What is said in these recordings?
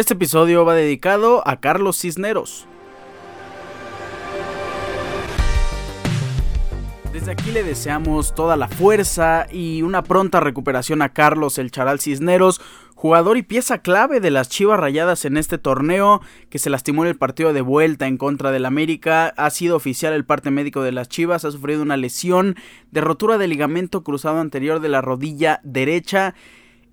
Este episodio va dedicado a Carlos Cisneros. Desde aquí le deseamos toda la fuerza y una pronta recuperación a Carlos el Charal Cisneros, jugador y pieza clave de las Chivas Rayadas en este torneo, que se lastimó en el partido de vuelta en contra del América, ha sido oficial el parte médico de las Chivas, ha sufrido una lesión de rotura de ligamento cruzado anterior de la rodilla derecha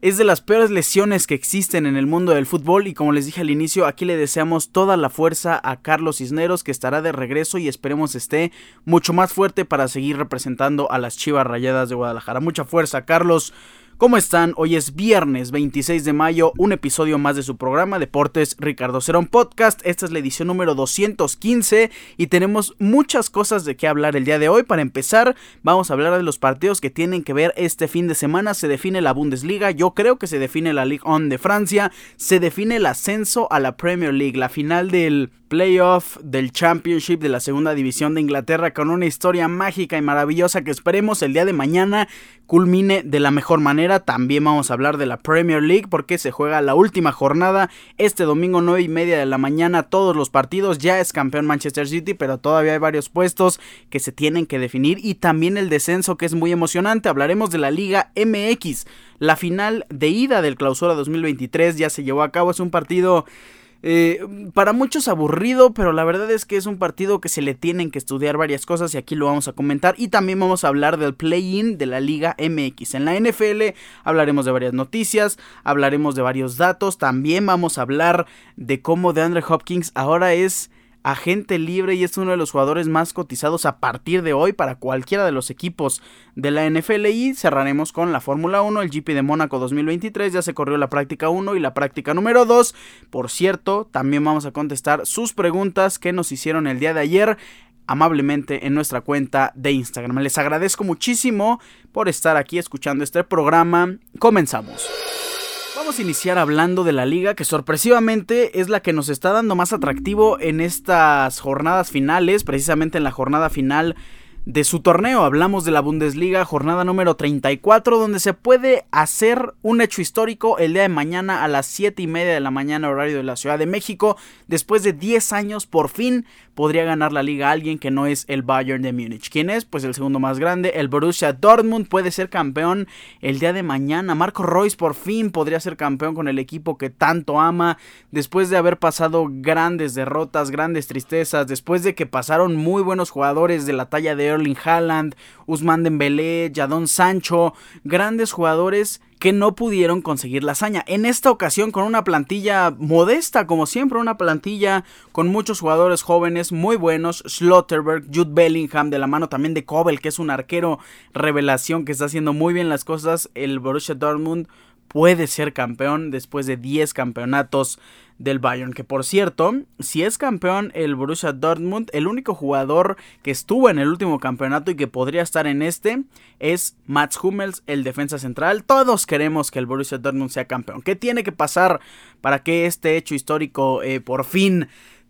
es de las peores lesiones que existen en el mundo del fútbol y como les dije al inicio, aquí le deseamos toda la fuerza a Carlos Cisneros que estará de regreso y esperemos esté mucho más fuerte para seguir representando a las Chivas Rayadas de Guadalajara. Mucha fuerza, Carlos. ¿Cómo están? Hoy es viernes 26 de mayo, un episodio más de su programa Deportes Ricardo Cerón Podcast. Esta es la edición número 215 y tenemos muchas cosas de qué hablar el día de hoy. Para empezar, vamos a hablar de los partidos que tienen que ver este fin de semana. Se define la Bundesliga, yo creo que se define la Ligue 1 de Francia, se define el ascenso a la Premier League, la final del playoff del Championship de la segunda división de Inglaterra con una historia mágica y maravillosa que esperemos el día de mañana culmine de la mejor manera. También vamos a hablar de la Premier League porque se juega la última jornada este domingo 9 y media de la mañana todos los partidos. Ya es campeón Manchester City pero todavía hay varios puestos que se tienen que definir y también el descenso que es muy emocionante. Hablaremos de la Liga MX. La final de ida del clausura 2023 ya se llevó a cabo. Es un partido eh, para muchos aburrido, pero la verdad es que es un partido que se le tienen que estudiar varias cosas y aquí lo vamos a comentar. Y también vamos a hablar del play-in de la Liga MX. En la NFL hablaremos de varias noticias, hablaremos de varios datos, también vamos a hablar de cómo DeAndre Hopkins ahora es agente libre y es uno de los jugadores más cotizados a partir de hoy para cualquiera de los equipos de la NFL y cerraremos con la Fórmula 1, el GP de Mónaco 2023, ya se corrió la práctica 1 y la práctica número 2. Por cierto, también vamos a contestar sus preguntas que nos hicieron el día de ayer amablemente en nuestra cuenta de Instagram. Les agradezco muchísimo por estar aquí escuchando este programa. Comenzamos. Vamos a iniciar hablando de la liga que sorpresivamente es la que nos está dando más atractivo en estas jornadas finales, precisamente en la jornada final de su torneo. Hablamos de la Bundesliga, jornada número 34, donde se puede hacer un hecho histórico el día de mañana a las 7 y media de la mañana, horario de la Ciudad de México. Después de 10 años, por fin podría ganar la liga alguien que no es el Bayern de Múnich. ¿Quién es? Pues el segundo más grande, el Borussia Dortmund puede ser campeón el día de mañana. Marco Royce por fin podría ser campeón con el equipo que tanto ama. Después de haber pasado grandes derrotas, grandes tristezas, después de que pasaron muy buenos jugadores de la talla de Erling Haaland, Usman Dembélé, Jadon Sancho, grandes jugadores que no pudieron conseguir la hazaña. En esta ocasión con una plantilla modesta, como siempre, una plantilla con muchos jugadores jóvenes muy buenos, Slotterberg, Jude Bellingham, de la mano también de Kobel, que es un arquero revelación que está haciendo muy bien las cosas, el Borussia Dortmund puede ser campeón después de 10 campeonatos del Bayern. Que por cierto, si es campeón el Borussia Dortmund, el único jugador que estuvo en el último campeonato y que podría estar en este es Mats Hummels, el defensa central. Todos queremos que el Borussia Dortmund sea campeón. ¿Qué tiene que pasar para que este hecho histórico eh, por fin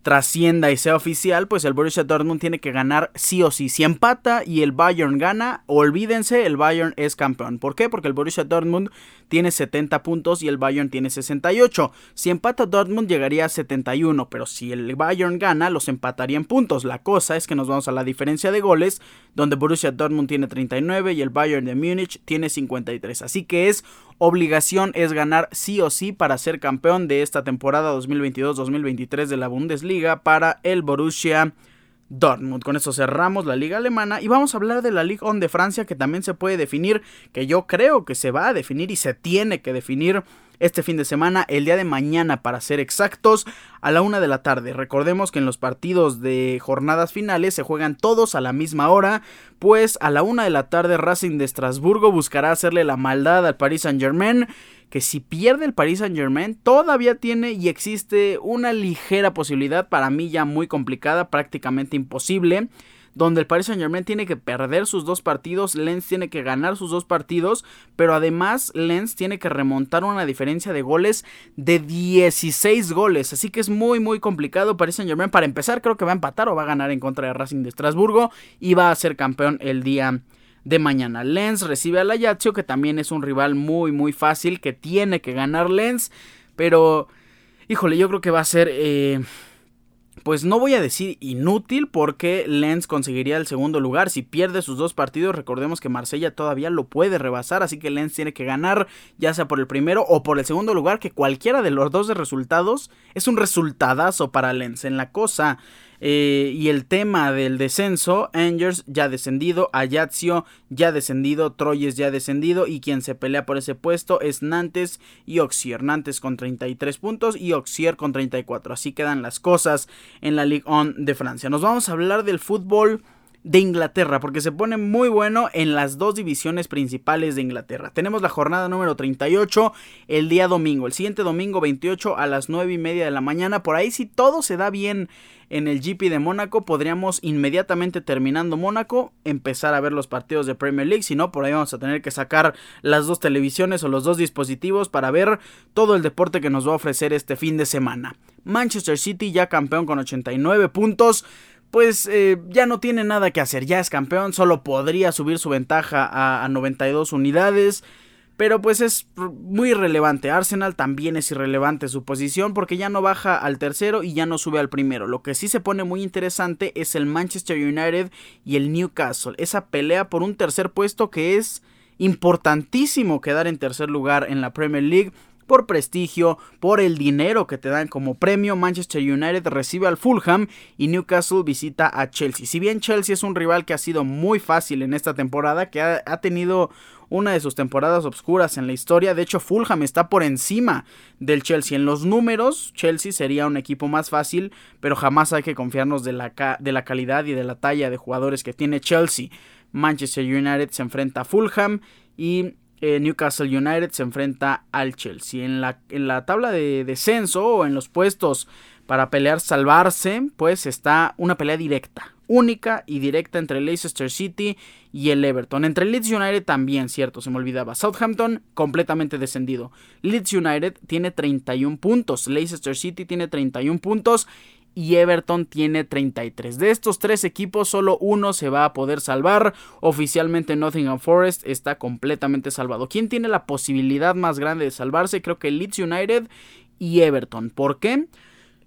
trascienda y sea oficial, pues el Borussia Dortmund tiene que ganar sí o sí. Si empata y el Bayern gana, olvídense, el Bayern es campeón. ¿Por qué? Porque el Borussia Dortmund tiene 70 puntos y el Bayern tiene 68. Si empata Dortmund llegaría a 71, pero si el Bayern gana, los empataría en puntos. La cosa es que nos vamos a la diferencia de goles, donde Borussia Dortmund tiene 39 y el Bayern de Múnich tiene 53. Así que es obligación es ganar sí o sí para ser campeón de esta temporada 2022-2023 de la Bundesliga para el Borussia Dortmund. Con eso cerramos la liga alemana y vamos a hablar de la Ligue 1 de Francia que también se puede definir, que yo creo que se va a definir y se tiene que definir este fin de semana, el día de mañana para ser exactos, a la una de la tarde. Recordemos que en los partidos de jornadas finales se juegan todos a la misma hora, pues a la una de la tarde Racing de Estrasburgo buscará hacerle la maldad al Paris Saint Germain que si pierde el Paris Saint Germain todavía tiene y existe una ligera posibilidad para mí ya muy complicada, prácticamente imposible, donde el Paris Saint Germain tiene que perder sus dos partidos, Lens tiene que ganar sus dos partidos, pero además Lens tiene que remontar una diferencia de goles de 16 goles, así que es muy muy complicado Paris Saint Germain para empezar creo que va a empatar o va a ganar en contra de Racing de Estrasburgo y va a ser campeón el día de mañana. Lens recibe al Ajaccio, que también es un rival muy, muy fácil, que tiene que ganar Lens, pero Híjole, yo creo que va a ser... Eh, pues no voy a decir inútil porque Lens conseguiría el segundo lugar. Si pierde sus dos partidos, recordemos que Marsella todavía lo puede rebasar, así que Lens tiene que ganar ya sea por el primero o por el segundo lugar, que cualquiera de los dos resultados es un resultadazo para Lens. En la cosa eh, y el tema del descenso, Angers ya descendido, Ajaccio ya descendido, Troyes ya descendido y quien se pelea por ese puesto es Nantes y Auxier. Nantes con 33 puntos y Auxier con 34. Así quedan las cosas en la Ligue 1 de Francia. Nos vamos a hablar del fútbol de Inglaterra, porque se pone muy bueno en las dos divisiones principales de Inglaterra. Tenemos la jornada número 38 el día domingo, el siguiente domingo 28 a las 9 y media de la mañana. Por ahí si todo se da bien en el GP de Mónaco, podríamos inmediatamente terminando Mónaco empezar a ver los partidos de Premier League. Si no, por ahí vamos a tener que sacar las dos televisiones o los dos dispositivos para ver todo el deporte que nos va a ofrecer este fin de semana. Manchester City ya campeón con 89 puntos pues eh, ya no tiene nada que hacer, ya es campeón, solo podría subir su ventaja a, a 92 unidades. Pero pues es muy irrelevante. Arsenal también es irrelevante su posición porque ya no baja al tercero y ya no sube al primero. Lo que sí se pone muy interesante es el Manchester United y el Newcastle. Esa pelea por un tercer puesto que es importantísimo quedar en tercer lugar en la Premier League por prestigio, por el dinero que te dan como premio. Manchester United recibe al Fulham y Newcastle visita a Chelsea. Si bien Chelsea es un rival que ha sido muy fácil en esta temporada, que ha, tenido una de sus temporadas obscuras en la historia. De hecho, Fulham está por encima del Chelsea. En los números, Chelsea sería un equipo más fácil, pero jamás hay que confiarnos de la, de la calidad y de la talla de jugadores que tiene Chelsea. Manchester United se enfrenta a Fulham y eh, Newcastle United se enfrenta al Chelsea. En la, en la tabla de descenso o en los puestos para pelear salvarse, pues está una pelea directa, única y directa entre Leicester City y el Everton. Entre Leeds United también, cierto, se me olvidaba. Southampton completamente descendido. Leeds United tiene 31 puntos, Leicester City tiene 31 puntos y Everton tiene 33. De estos tres equipos, solo uno se va a poder salvar. Oficialmente Nottingham Forest está completamente salvado. ¿Quién tiene la posibilidad más grande de salvarse? Creo que Leeds United y Everton. ¿Por qué?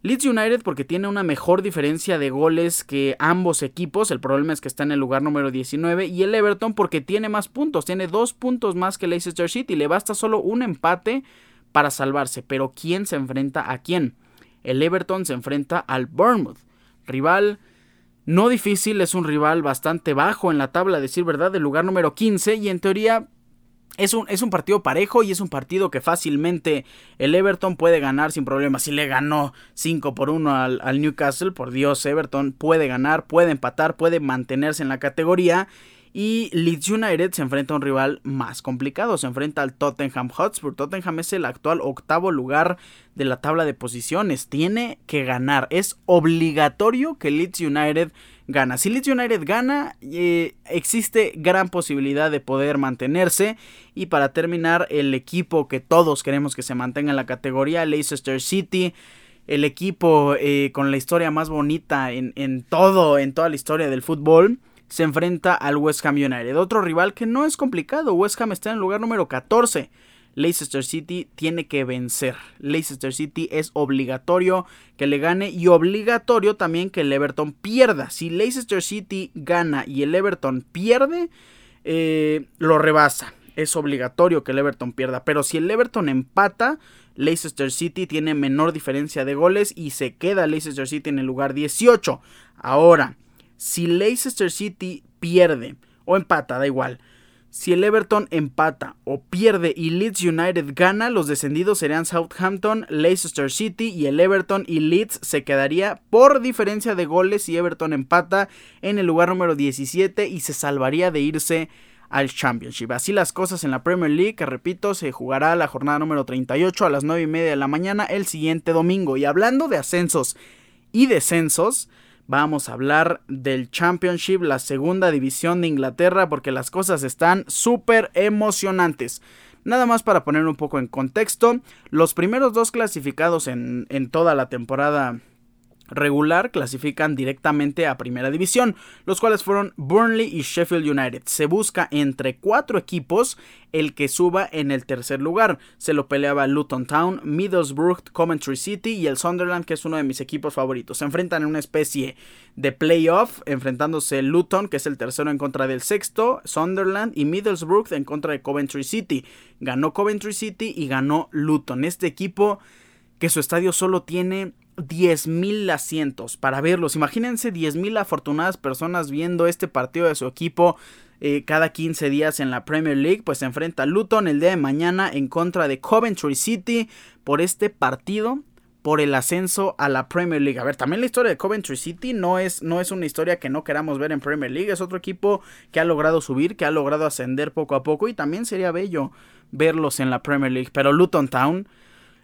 Leeds United porque tiene una mejor diferencia de goles que ambos equipos, el problema es que está en el lugar número 19, y el Everton porque tiene más puntos, tiene dos puntos más que Leicester City, le basta solo un empate para salvarse, pero ¿quién se enfrenta a quién? El Everton se enfrenta al Bournemouth, rival no difícil, es un rival bastante bajo en la tabla, decir verdad, del lugar número 15 y en teoría es un, es un, partido parejo y es un partido que fácilmente el Everton puede ganar sin problema. Si le ganó 5 por 1 al, al, Newcastle, por Dios, Everton puede ganar, puede empatar, puede mantenerse en la categoría. Y Leeds United se enfrenta a un rival más complicado, se enfrenta al Tottenham Hotspur. Tottenham es el actual octavo lugar de la tabla de posiciones. Tiene que ganar, es obligatorio que Leeds United gana. Si Leeds United gana, eh, existe gran posibilidad de poder mantenerse. Y para terminar, el equipo que todos queremos que se mantenga en la categoría, Leicester City el equipo eh, con la historia más bonita en, todo, en toda la historia del fútbol se enfrenta al West Ham United. Otro rival que no es complicado. West Ham está en el lugar número 14. Leicester City tiene que vencer. Leicester City es obligatorio que le gane y obligatorio también que el Everton pierda. Si Leicester City gana y el Everton pierde, eh, lo rebasa. Es obligatorio que el Everton pierda. Pero si el Everton empata, Leicester City tiene menor diferencia de goles y se queda Leicester City en el lugar 18. Ahora, si Leicester City pierde o empata, da igual. Si el Everton empata o pierde y Leeds United gana, los descendidos serían Southampton, Leicester City y el Everton y Leeds se quedaría por diferencia de goles si Everton empata en el lugar número 17 y se salvaría de irse al Championship. Así las cosas en la Premier League, que repito, se jugará la jornada número 38 a las 9 y media de la mañana el siguiente domingo. Y hablando de ascensos y descensos, vamos a hablar del Championship, la segunda división de Inglaterra, porque las cosas están súper emocionantes. Nada más para poner un poco en contexto, los primeros dos clasificados en, en toda la temporada regular clasifican directamente a Primera División, los cuales fueron Burnley y Sheffield United. Se busca entre cuatro equipos el que suba en el tercer lugar. Se lo peleaba Luton Town, Middlesbrough, Coventry City y el Sunderland, que es uno de mis equipos favoritos. Se enfrentan en una especie de playoff, enfrentándose Luton, que es el tercero en contra del sexto, Sunderland y Middlesbrough en contra de Coventry City. Ganó Coventry City y ganó Luton. Este equipo que su estadio solo tiene 10.000 asientos para verlos. Imagínense 10.000 afortunadas personas viendo este partido de su equipo eh, cada 15 días en la Premier League. Pues se enfrenta Luton el día de mañana en contra de Coventry City por este partido. Por el ascenso a la Premier League. A ver, también la historia de Coventry City no es, no es una historia que no queramos ver en Premier League. Es otro equipo que ha logrado subir, que ha logrado ascender poco a poco. Y también sería bello verlos en la Premier League. Pero Luton Town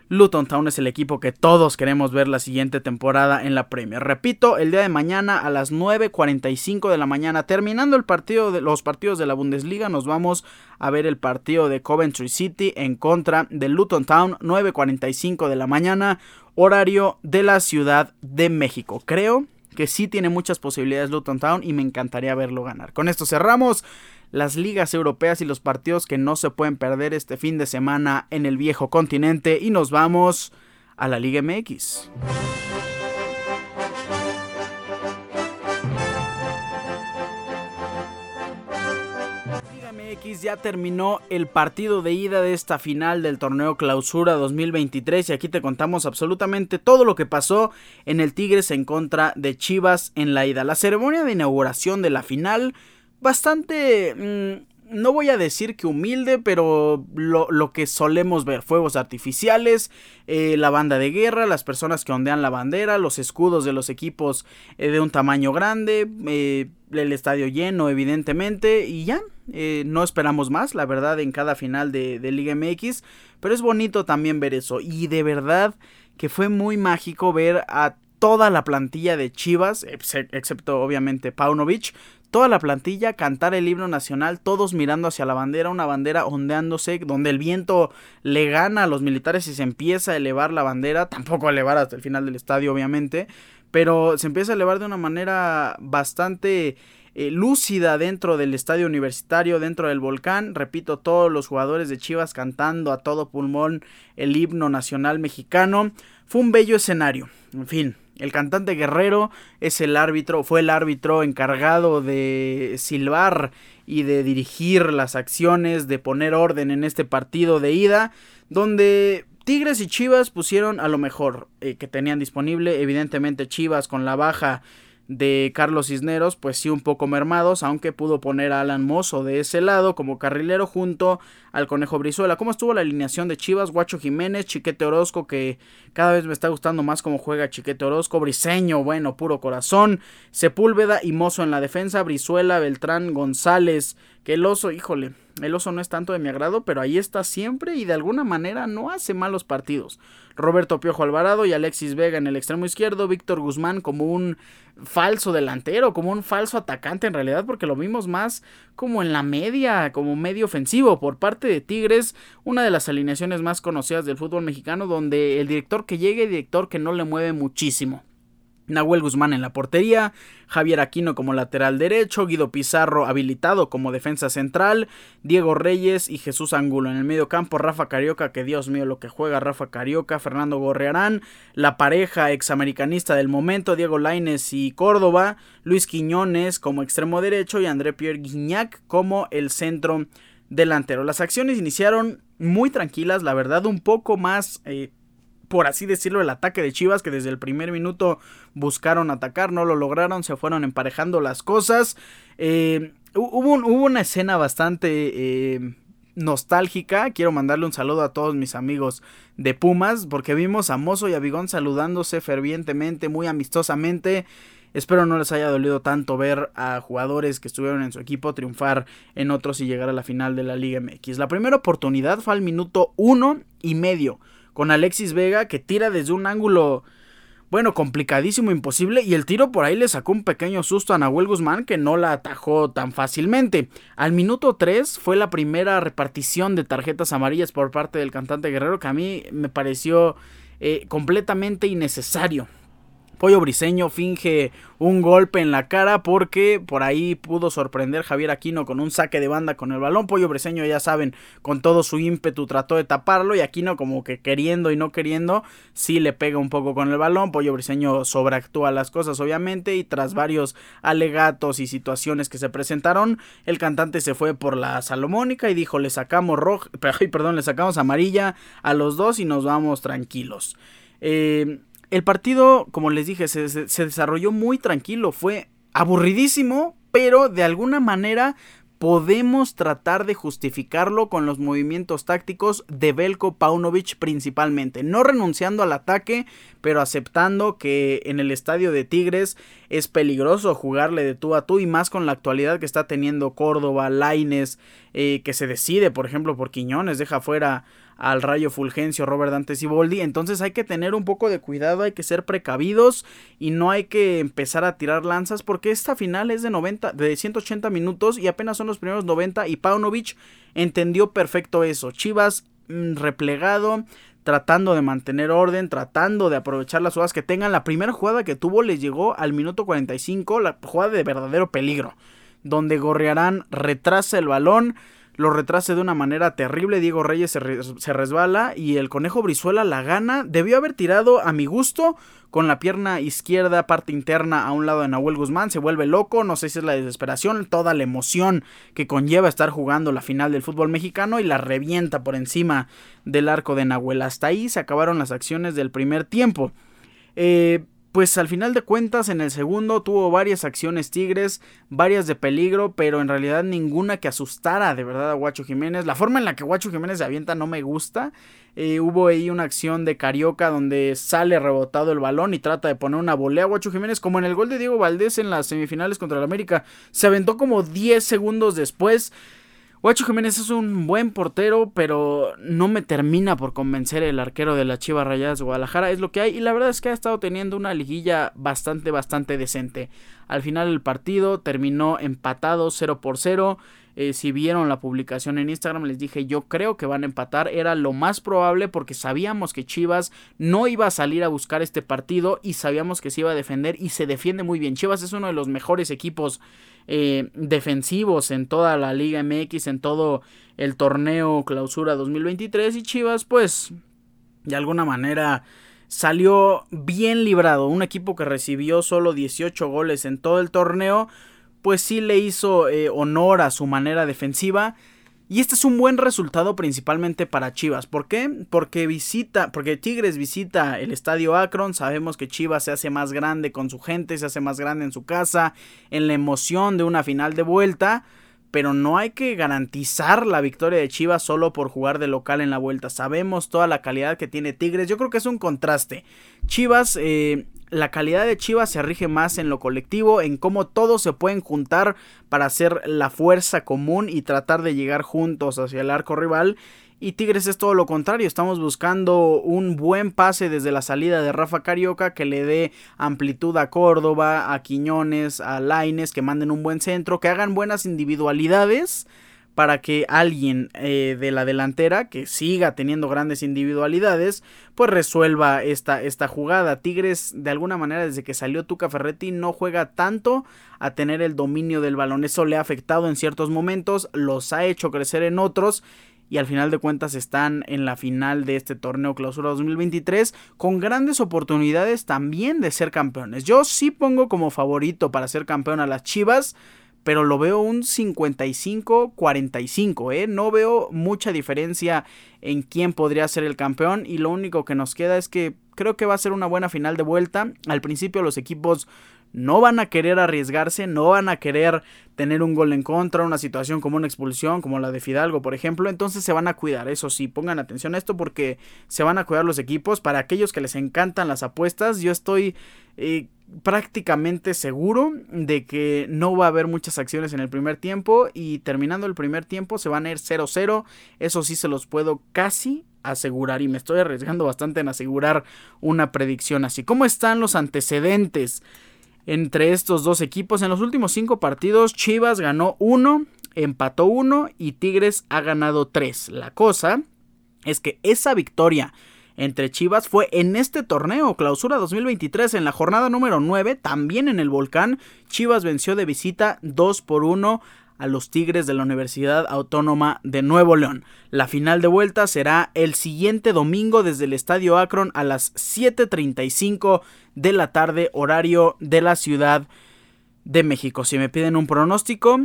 Luton Town es el equipo que todos queremos ver la siguiente temporada en la Premier. Repito, el día de mañana a las 9.45 de la mañana, terminando el partido de los partidos de la Bundesliga, nos vamos a ver el partido de Coventry City en contra de Luton Town, 9.45 de la mañana, horario de la Ciudad de México. Creo que sí tiene muchas posibilidades Luton Town y me encantaría verlo ganar. Con esto cerramos las ligas europeas y los partidos que no se pueden perder este fin de semana en el viejo continente y nos vamos a la Liga MX. Ya terminó el partido de ida de esta final del torneo Clausura 2023 y aquí te contamos absolutamente todo lo que pasó en el Tigres en contra de Chivas en la ida. La ceremonia de inauguración de la final bastante... Mm, no voy a decir que humilde, pero lo, que solemos ver, fuegos artificiales, eh, la banda de guerra, las personas que ondean la bandera, los escudos de los equipos eh, de un tamaño grande, eh, el estadio lleno evidentemente y ya, no esperamos más, la verdad, en cada final de, de Liga MX, pero es bonito también ver eso y de verdad que fue muy mágico ver a toda la plantilla de Chivas, excepto obviamente Paunovic, toda la plantilla cantar el himno nacional, todos mirando hacia la bandera, una bandera ondeándose, donde el viento le gana a los militares y se empieza a elevar la bandera, tampoco a elevar hasta el final del estadio obviamente, pero se empieza a elevar de una manera bastante eh, lúcida dentro del estadio universitario, dentro del volcán. Repito, todos los jugadores de Chivas cantando a todo pulmón el himno nacional mexicano. Fue un bello escenario. En fin, el cantante Guerrero es el árbitro, fue el árbitro encargado de silbar y de dirigir las acciones, de poner orden en este partido de ida, donde Tigres y Chivas pusieron a lo mejor eh, que tenían disponible, evidentemente Chivas con la baja de Carlos Cisneros, pues sí un poco mermados, aunque pudo poner a Alan Mozo de ese lado como carrilero junto al Conejo Brizuela. ¿Cómo estuvo la alineación de Chivas? Guacho Jiménez, Chiquete Orozco, que cada vez me está gustando más cómo juega Chiquete Orozco, Briseño, bueno, puro corazón, Sepúlveda y Mozo en la defensa, Brizuela, Beltrán, González, que el oso, híjole, el oso no es tanto de mi agrado, pero ahí está siempre y de alguna manera no hace malos partidos. Roberto Piojo Alvarado y Alexis Vega en el extremo izquierdo, Víctor Guzmán como un falso delantero, como un falso atacante en realidad, porque lo vimos más como en la media, como medio ofensivo por parte de Tigres, una de las alineaciones más conocidas del fútbol mexicano, donde el director que llegue, director que no le mueve muchísimo. Nahuel Guzmán en la portería, Javier Aquino como lateral derecho, Guido Pizarro habilitado como defensa central, Diego Reyes y Jesús Angulo en el medio campo, Rafa Carioca, que Dios mío lo que juega Rafa Carioca, Fernando Gorrearán, la pareja examericanista del momento, Diego Laines y Córdoba, Luis Quiñones como extremo derecho y André Pierre Guignac como el centro delantero. Las acciones iniciaron muy tranquilas, la verdad un poco más... Eh, por así decirlo, el ataque de Chivas, que desde el primer minuto buscaron atacar, no lo lograron, se fueron emparejando las cosas. Eh, hubo, una escena bastante eh, nostálgica. Quiero mandarle un saludo a todos mis amigos de Pumas, porque vimos a Mozo y a Bigón saludándose fervientemente, muy amistosamente. Espero no les haya dolido tanto ver a jugadores que estuvieron en su equipo triunfar en otros y llegar a la final de la Liga MX. La primera oportunidad fue al minuto uno y medio con Alexis Vega que tira desde un ángulo, bueno, complicadísimo, imposible, y el tiro por ahí le sacó un pequeño susto a Nahuel Guzmán que no la atajó tan fácilmente. Al minuto 3 fue la primera repartición de tarjetas amarillas por parte del cantante Guerrero que a mí me pareció eh, completamente innecesario Pollo Briseño finge un golpe en la cara porque por ahí pudo sorprender Javier Aquino con un saque de banda con el balón. Pollo Briseño, ya saben, con todo su ímpetu trató de taparlo y Aquino como que queriendo y no queriendo, sí le pega un poco con el balón. Pollo Briseño sobreactúa las cosas obviamente y tras varios alegatos y situaciones que se presentaron, el cantante se fue por la salomónica y dijo le sacamos roja, perdón, le sacamos amarilla a los dos y nos vamos tranquilos. Eh, el partido, como les dije, se, desarrolló muy tranquilo, fue aburridísimo, pero de alguna manera podemos tratar de justificarlo con los movimientos tácticos de Belko Paunovic principalmente, no renunciando al ataque, pero aceptando que en el estadio de Tigres es peligroso jugarle de tú a tú y más con la actualidad que está teniendo Córdoba, Laines, eh, que se decide, por ejemplo, por Quiñones, deja fuera al Rayo Fulgencio, Robert Dante Siboldi. Entonces hay que tener un poco de cuidado, hay que ser precavidos y no hay que empezar a tirar lanzas porque esta final es de 90, de 180 minutos y apenas son los primeros 90 y Paunovic entendió perfecto eso. Chivas mm, replegado, tratando de mantener orden, tratando de aprovechar las jugadas que tengan. La primera jugada que tuvo les llegó al minuto 45, la jugada de verdadero peligro, donde Gorriarán retrasa el balón lo retrase de una manera terrible. Diego Reyes se, resbala y el conejo Brizuela la gana. Debió haber tirado a mi gusto con la pierna izquierda, parte interna a un lado de Nahuel Guzmán. Se vuelve loco. No sé si es la desesperación, toda la emoción que conlleva estar jugando la final del fútbol mexicano y la revienta por encima del arco de Nahuel. Hasta ahí se acabaron las acciones del primer tiempo. Eh, pues al final de cuentas en el segundo tuvo varias acciones Tigres, varias de peligro, pero en realidad ninguna que asustara de verdad a Guacho Jiménez. La forma en la que Guacho Jiménez se avienta no me gusta. Eh, hubo ahí una acción de Carioca donde sale rebotado el balón y trata de poner una volea a Guacho Jiménez, como en el gol de Diego Valdés en las semifinales contra el América. Se aventó como 10 segundos después. Guacho Jiménez es un buen portero, pero no me termina por convencer el arquero de la Chivas Rayadas de Guadalajara. Es lo que hay y la verdad es que ha estado teniendo una liguilla bastante, bastante decente. Al final el partido terminó empatado 0 por 0. Eh, si vieron la publicación en Instagram, les dije yo creo que van a empatar. Era lo más probable porque sabíamos que Chivas no iba a salir a buscar este partido y sabíamos que se iba a defender y se defiende muy bien. Chivas es uno de los mejores equipos eh, defensivos en toda la Liga MX, en todo el torneo clausura 2023 y Chivas pues de alguna manera salió bien librado. Un equipo que recibió solo 18 goles en todo el torneo pues sí le hizo eh, honor a su manera defensiva. Y este es un buen resultado principalmente para Chivas. ¿Por qué? Porque visita, porque Tigres visita el estadio Akron. Sabemos que Chivas se hace más grande con su gente, se hace más grande en su casa, en la emoción de una final de vuelta. Pero no hay que garantizar la victoria de Chivas solo por jugar de local en la vuelta. Sabemos toda la calidad que tiene Tigres. Yo creo que es un contraste. Chivas eh, la calidad de Chivas se rige más en lo colectivo, en cómo todos se pueden juntar para hacer la fuerza común y tratar de llegar juntos hacia el arco rival. Y Tigres es todo lo contrario, estamos buscando un buen pase desde la salida de Rafa Carioca que le dé amplitud a Córdoba, a Quiñones, a Laines, que manden un buen centro, que hagan buenas individualidades para que alguien eh, de la delantera que siga teniendo grandes individualidades pues resuelva esta, esta jugada. Tigres de alguna manera desde que salió Tuca Ferretti no juega tanto a tener el dominio del balón. Eso le ha afectado en ciertos momentos, los ha hecho crecer en otros y al final de cuentas están en la final de este torneo clausura 2023 con grandes oportunidades también de ser campeones. Yo sí pongo como favorito para ser campeón a las Chivas pero lo veo un 55-45, ¿eh? No veo mucha diferencia en quién podría ser el campeón y lo único que nos queda es que creo que va a ser una buena final de vuelta. Al principio los equipos no van a querer arriesgarse, no van a querer tener un gol en contra, una situación como una expulsión, como la de Fidalgo, por ejemplo, entonces se van a cuidar, eso sí, pongan atención a esto porque se van a cuidar los equipos. Para aquellos que les encantan las apuestas, yo estoy eh, prácticamente seguro de que no va a haber muchas acciones en el primer tiempo y terminando el primer tiempo se van a ir 0-0, eso sí se los puedo casi asegurar y me estoy arriesgando bastante en asegurar una predicción así. ¿Cómo están los antecedentes? Entre estos dos equipos. En los últimos cinco partidos, Chivas ganó uno, empató uno y Tigres ha ganado tres. La cosa es que esa victoria entre Chivas fue en este torneo, clausura 2023, en la jornada número 9, también en el volcán. Chivas venció de visita 2 por 1 a los Tigres de la Universidad Autónoma de Nuevo León. La final de vuelta será el siguiente domingo desde el Estadio Akron a las 7.35 de la tarde, horario de la Ciudad de México. Si me piden un pronóstico,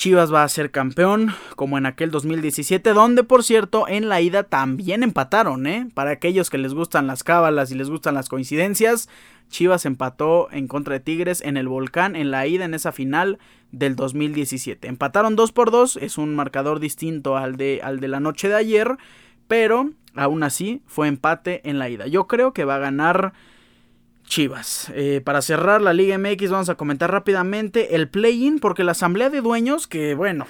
Chivas va a ser campeón, como en aquel 2017, donde por cierto en la ida también empataron, ¿eh? Para aquellos que les gustan las cábalas y les gustan las coincidencias, Chivas empató en contra de Tigres en el Volcán en la ida en esa final del 2017. Empataron 2 por 2, es un marcador distinto al de, al de la noche de ayer, pero aún así fue empate en la ida. Yo creo que va a ganar Chivas. Eh, para cerrar la Liga MX vamos a comentar rápidamente el play-in porque la asamblea de dueños que bueno,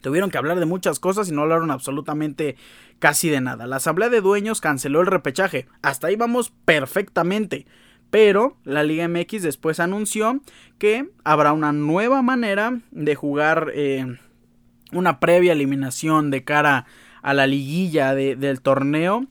tuvieron que hablar de muchas cosas y no hablaron absolutamente casi de nada. La asamblea de dueños canceló el repechaje. Hasta ahí vamos perfectamente. Pero la Liga MX después anunció que habrá una nueva manera de jugar eh, una previa eliminación de cara a la liguilla del torneo.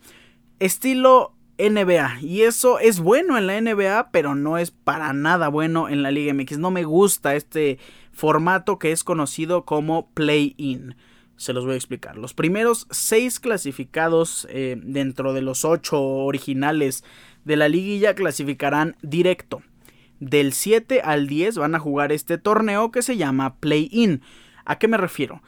Estilo NBA. Y eso es bueno en la NBA, pero no es para nada bueno en la Liga MX. No me gusta este formato que es conocido como play-in. Se los voy a explicar. Los primeros seis clasificados eh, dentro de los ocho originales de la liguilla clasificarán directo. Del 7 al 10 van a jugar este torneo que se llama play-in. ¿A qué me refiero?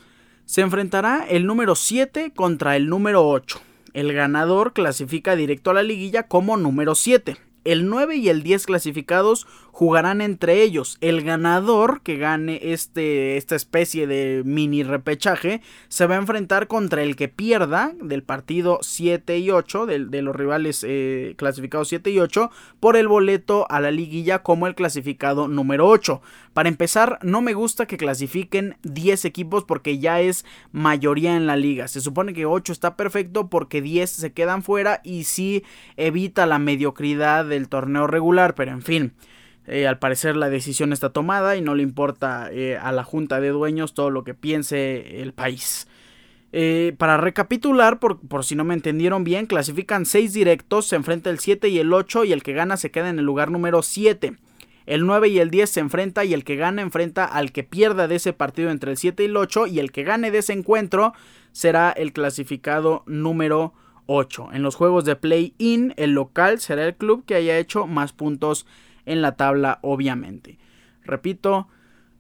Se enfrentará el número 7 contra el número 8. El ganador clasifica directo a la liguilla como número 7. El 9 y el 10 clasificados jugarán entre ellos. El ganador que gane este, esta especie de mini repechaje se va a enfrentar contra el que pierda del partido 7 y 8, de, los rivales eh, clasificados 7 y 8, por el boleto a la liguilla como el clasificado número 8. Para empezar, no me gusta que clasifiquen 10 equipos porque ya es mayoría en la liga. Se supone que 8 está perfecto porque 10 se quedan fuera y sí evita la mediocridad del torneo regular, pero en fin. Eh, al parecer la decisión está tomada y no le importa eh, a la junta de dueños todo lo que piense el país. Eh, para recapitular, por, si no me entendieron bien, clasifican 6 directos, se enfrenta el 7 y el 8 y el que gana se queda en el lugar número 7. El 9 y el 10 se enfrenta y el que gana enfrenta al que pierda de ese partido entre el 7 y el 8 y el que gane de ese encuentro será el clasificado número 8. En los juegos de play-in, el local será el club que haya hecho más puntos en la tabla, obviamente. Repito,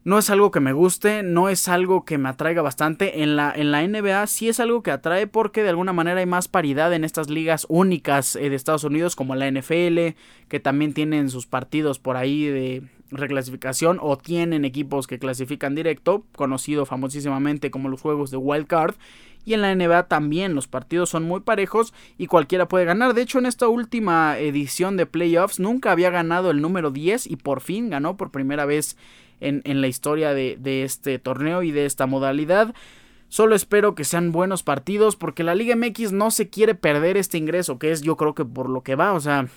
no es algo que me guste, no es algo que me atraiga bastante. En la, en la NBA sí es algo que atrae porque de alguna manera hay más paridad en estas ligas únicas eh, de Estados Unidos como la NFL, que también tienen sus partidos por ahí de reclasificación o tienen equipos que clasifican directo, conocido famosísimamente como los juegos de Wild Card. Y en la NBA también los partidos son muy parejos y cualquiera puede ganar. De hecho, en esta última edición de playoffs nunca había ganado el número 10 y por fin ganó por primera vez en, la historia de, de este torneo y de esta modalidad. Solo espero que sean buenos partidos porque la Liga MX no se quiere perder este ingreso, que es yo creo que por lo que va, o sea,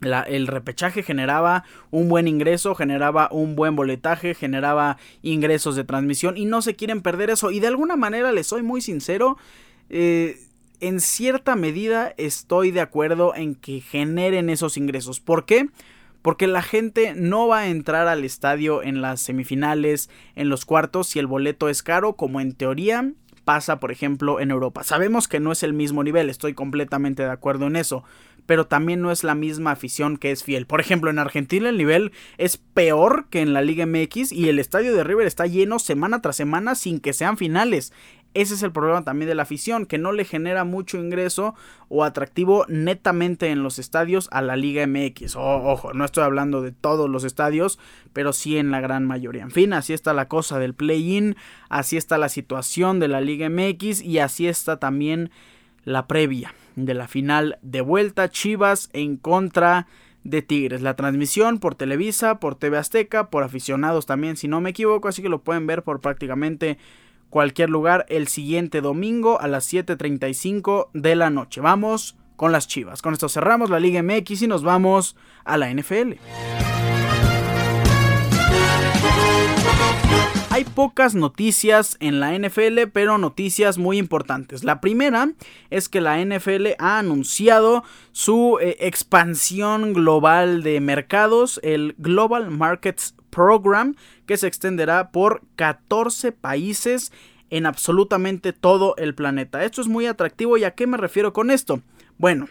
el repechaje generaba un buen ingreso, generaba un buen boletaje, generaba ingresos de transmisión y no se quieren perder eso. Y de alguna manera, les soy muy sincero, eh, en cierta medida estoy de acuerdo en que generen esos ingresos. ¿Por qué? Porque la gente no va a entrar al estadio en las semifinales, en los cuartos, si el boleto es caro, como en teoría pasa, por ejemplo, en Europa. Sabemos que no es el mismo nivel, estoy completamente de acuerdo en eso, pero también no es la misma afición que es fiel. Por ejemplo, en Argentina el nivel es peor que en la Liga MX y el estadio de River está lleno semana tras semana sin que sean finales. Ese es el problema también de la afición, que no le genera mucho ingreso o atractivo netamente en los estadios a la Liga MX. ojo, no estoy hablando de todos los estadios, pero sí en la gran mayoría. En fin, así está la cosa del play-in, así está la situación de la Liga MX y así está también la previa de la final de vuelta Chivas en contra de Tigres. La transmisión por Televisa, por TV Azteca, por aficionados también, si no me equivoco, así que lo pueden ver por prácticamente cualquier lugar el siguiente domingo a las 7.35 de la noche. Vamos con las Chivas. Con esto cerramos la Liga MX y nos vamos a la NFL. Hay pocas noticias en la NFL, pero noticias muy importantes. La primera es que la NFL ha anunciado su eh, expansión global de mercados, el Global Markets Program, que se extenderá por 14 países en absolutamente todo el planeta. Esto es muy atractivo y a qué me refiero con esto. Bueno,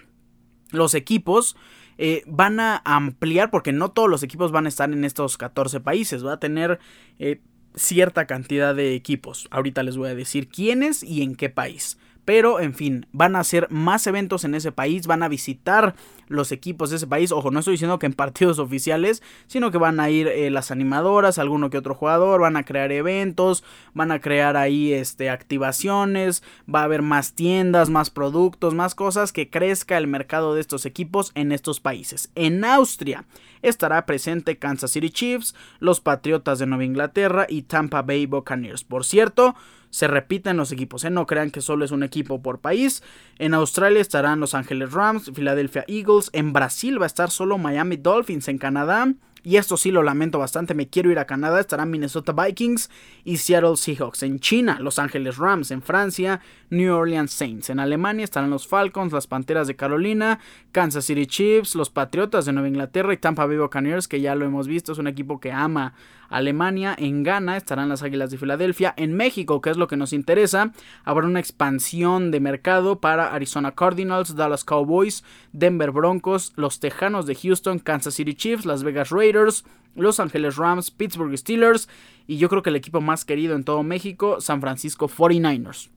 los equipos eh, van a ampliar, porque no todos los equipos van a estar en estos 14 países, va a tener eh, cierta cantidad de equipos. Ahorita les voy a decir quiénes y en qué país. Pero, en fin, van a hacer más eventos en ese país, van a visitar los equipos de ese país. Ojo, no estoy diciendo que en partidos oficiales, sino que van a ir eh, las animadoras, alguno que otro jugador, van a crear eventos, van a crear ahí este, activaciones, va a haber más tiendas, más productos, más cosas que crezca el mercado de estos equipos en estos países. En Austria estará presente Kansas City Chiefs, los Patriotas de Nueva Inglaterra y Tampa Bay Buccaneers. Por cierto, se repiten los equipos, ¿eh? no crean que solo es un equipo por país. En Australia estarán Los Ángeles Rams, Philadelphia Eagles, en Brasil va a estar solo Miami Dolphins, en Canadá y esto sí lo lamento bastante, me quiero ir a Canadá, estarán Minnesota Vikings y Seattle Seahawks. En China, Los Ángeles Rams. En Francia, New Orleans Saints. En Alemania estarán los Falcons, las Panteras de Carolina, Kansas City Chiefs, los Patriotas de Nueva Inglaterra y Tampa Bay Buccaneers, que ya lo hemos visto, es un equipo que ama Alemania. En Ghana estarán las Águilas de Filadelfia. En México, que es lo que nos interesa, habrá una expansión de mercado para Arizona Cardinals, Dallas Cowboys, Denver Broncos, los Tejanos de Houston, Kansas City Chiefs, Las Vegas Raiders, los Angeles Rams, Pittsburgh Steelers y yo creo que el equipo más querido en todo México, San Francisco 49ers.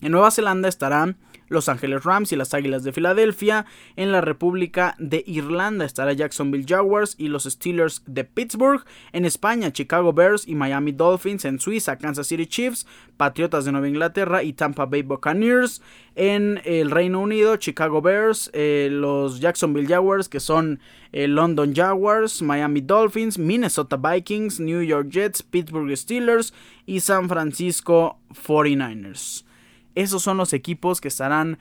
En Nueva Zelanda estarán los Ángeles Rams y las Águilas de Filadelfia. En la República de Irlanda estará Jacksonville Jaguars y los Steelers de Pittsburgh. En España, Chicago Bears y Miami Dolphins. En Suiza, Kansas City Chiefs, Patriotas de Nueva Inglaterra y Tampa Bay Buccaneers. En el Reino Unido, Chicago Bears, eh, los Jacksonville Jaguars, que son eh, London Jaguars, Miami Dolphins, Minnesota Vikings, New York Jets, Pittsburgh Steelers y San Francisco 49ers. Esos son los equipos que estarán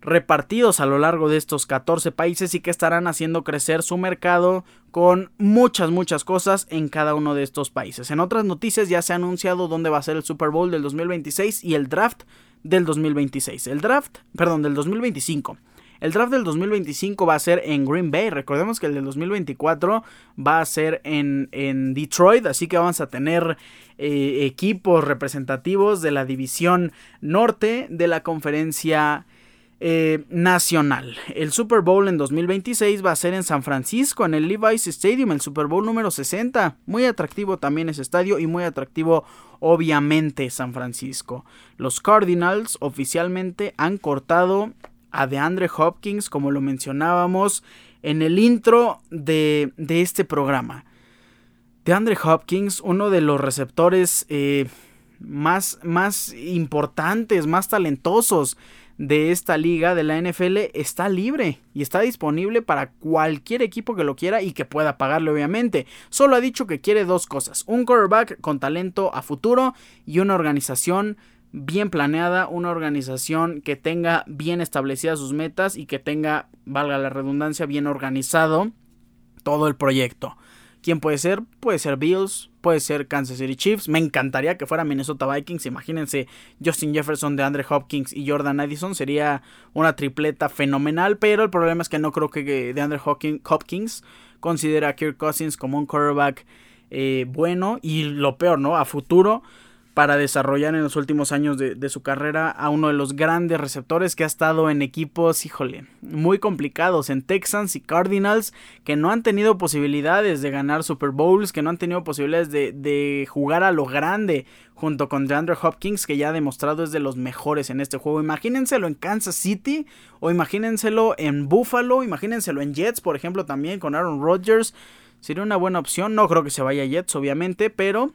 repartidos a lo largo de estos 14 países y que estarán haciendo crecer su mercado con muchas, muchas cosas en cada uno de estos países. En otras noticias ya se ha anunciado dónde va a ser el Super Bowl del 2026 y el draft del 2026. El draft, perdón, del 2025. El draft del 2025 va a ser en Green Bay. Recordemos que el del 2024 va a ser en, en Detroit. Así que vamos a tener eh, equipos representativos de la división norte de la conferencia eh, nacional. El Super Bowl en 2026 va a ser en San Francisco, en el Levi's Stadium, el Super Bowl número 60. Muy atractivo también ese estadio y muy atractivo obviamente San Francisco. Los Cardinals oficialmente han cortado a DeAndre Hopkins, como lo mencionábamos en el intro de, este programa. DeAndre Hopkins, uno de los receptores eh, más, más importantes, más talentosos de esta liga de la NFL está libre y está disponible para cualquier equipo que lo quiera y que pueda pagarle obviamente. Solo ha dicho que quiere dos cosas, un quarterback con talento a futuro y una organización bien planeada, una organización que tenga bien establecidas sus metas y que tenga, valga la redundancia, bien organizado todo el proyecto. ¿Quién puede ser? Puede ser Bills, puede ser Kansas City Chiefs. Me encantaría que fuera Minnesota Vikings. Imagínense Justin Jefferson de Andre Hopkins y Jordan Addison. Sería una tripleta fenomenal. Pero el problema es que no creo que de Andre Hopkins considere a Kirk Cousins como un quarterback eh, bueno. Y lo peor, ¿no? A futuro para desarrollar en los últimos años de, su carrera a uno de los grandes receptores que ha estado en equipos, híjole, muy complicados, en Texans y Cardinals, que no han tenido posibilidades de ganar Super Bowls, que no han tenido posibilidades de, jugar a lo grande junto con DeAndre Hopkins, que ya ha demostrado es de los mejores en este juego. Imagínenselo en Kansas City o imagínenselo en Buffalo, imagínenselo en Jets, por ejemplo, también con Aaron Rodgers. Sería una buena opción. No creo que se vaya a Jets, obviamente, pero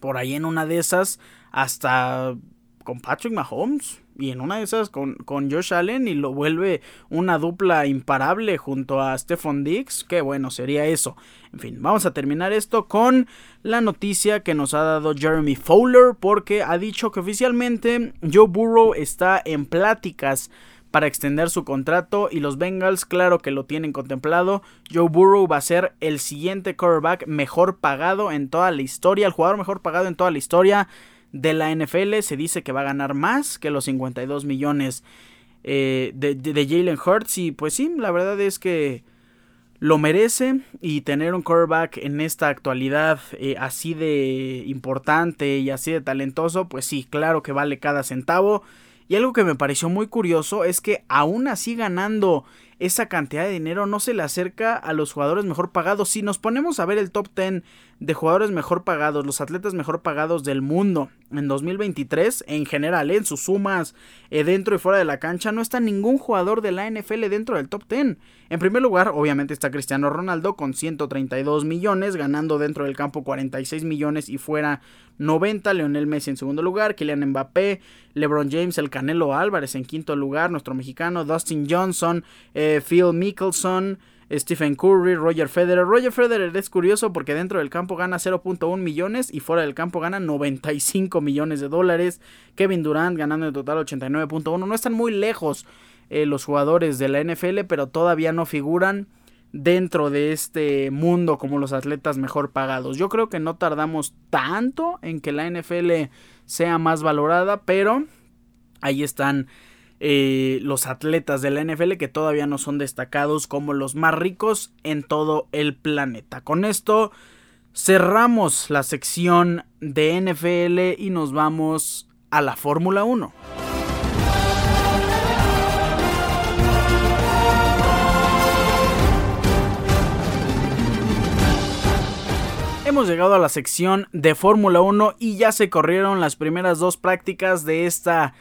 por ahí en una de esas hasta con Patrick Mahomes y en una de esas con, con, Josh Allen y lo vuelve una dupla imparable junto a Stephon Diggs. Qué bueno sería eso. En fin, vamos a terminar esto con la noticia que nos ha dado Jeremy Fowler porque ha dicho que oficialmente Joe Burrow está en pláticas para extender su contrato y los Bengals claro que lo tienen contemplado. Joe Burrow va a ser el siguiente quarterback mejor pagado en toda la historia, el jugador mejor pagado en toda la historia de la NFL. Se dice que va a ganar más que los 52 millones eh, de, Jalen Hurts y pues sí, la verdad es que lo merece y tener un quarterback en esta actualidad eh, así de importante y así de talentoso, pues sí, claro que vale cada centavo. Y algo que me pareció muy curioso es que aún así ganando esa cantidad de dinero no se le acerca a los jugadores mejor pagados. Si nos ponemos a ver el top 10 de jugadores mejor pagados, los atletas mejor pagados del mundo en 2023, en general, en sus sumas eh, dentro y fuera de la cancha, no está ningún jugador de la NFL dentro del top 10. En primer lugar, obviamente está Cristiano Ronaldo con 132 millones, ganando dentro del campo 46 millones y fuera 90. Leonel Messi en segundo lugar, Kylian Mbappé, LeBron James, el Canelo Álvarez en quinto lugar, nuestro mexicano, Dustin Johnson, eh, Phil Mickelson. Stephen Curry, Roger Federer. Roger Federer es curioso porque dentro del campo gana 0.1 millones y fuera del campo gana 95 millones de dólares. Kevin Durant ganando en total 89.1. No están muy lejos eh, los jugadores de la NFL, pero todavía no figuran dentro de este mundo como los atletas mejor pagados. Yo creo que no tardamos tanto en que la NFL sea más valorada, pero ahí están eh, los atletas de la NFL que todavía no son destacados como los más ricos en todo el planeta. Con esto cerramos la sección de NFL y nos vamos a la Fórmula 1. Hemos llegado a la sección de Fórmula 1 y ya se corrieron las primeras dos prácticas de esta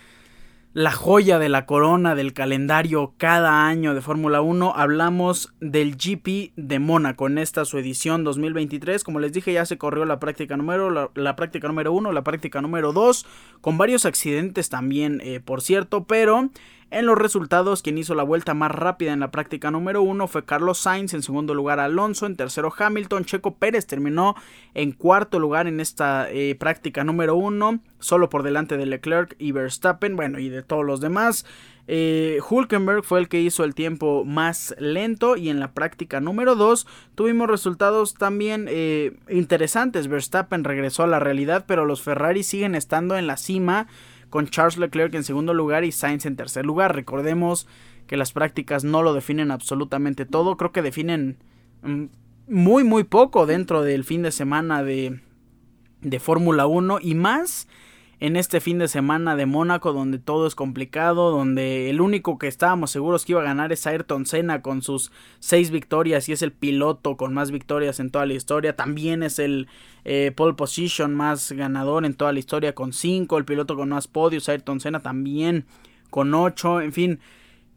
la joya de la corona del calendario cada año de Fórmula 1. Hablamos del GP de Mónaco en esta su edición 2023. Como les dije, ya se corrió la práctica número, la, práctica número 1, la práctica número 2, con varios accidentes también, eh, por cierto, pero en los resultados, quien hizo la vuelta más rápida en la práctica número uno fue Carlos Sainz, en segundo lugar Alonso, en tercero Hamilton, Checo Pérez terminó en cuarto lugar en esta eh, práctica número uno, solo por delante de Leclerc y Verstappen, bueno, y de todos los demás. Eh, Hulkenberg fue el que hizo el tiempo más lento y en la práctica número 2 tuvimos resultados también eh, interesantes. Verstappen regresó a la realidad, pero los Ferrari siguen estando en la cima con Charles Leclerc en segundo lugar y Sainz en tercer lugar. Recordemos que las prácticas no lo definen absolutamente todo, creo que definen mm, muy muy poco dentro del fin de semana de, de Fórmula 1 y más en este fin de semana de Mónaco donde todo es complicado, donde el único que estábamos seguros que iba a ganar es Ayrton Senna con sus seis victorias y es el piloto con más victorias en toda la historia, también es el eh, pole position más ganador en toda la historia con cinco, el piloto con más podios, Ayrton Senna también con ocho, en fin.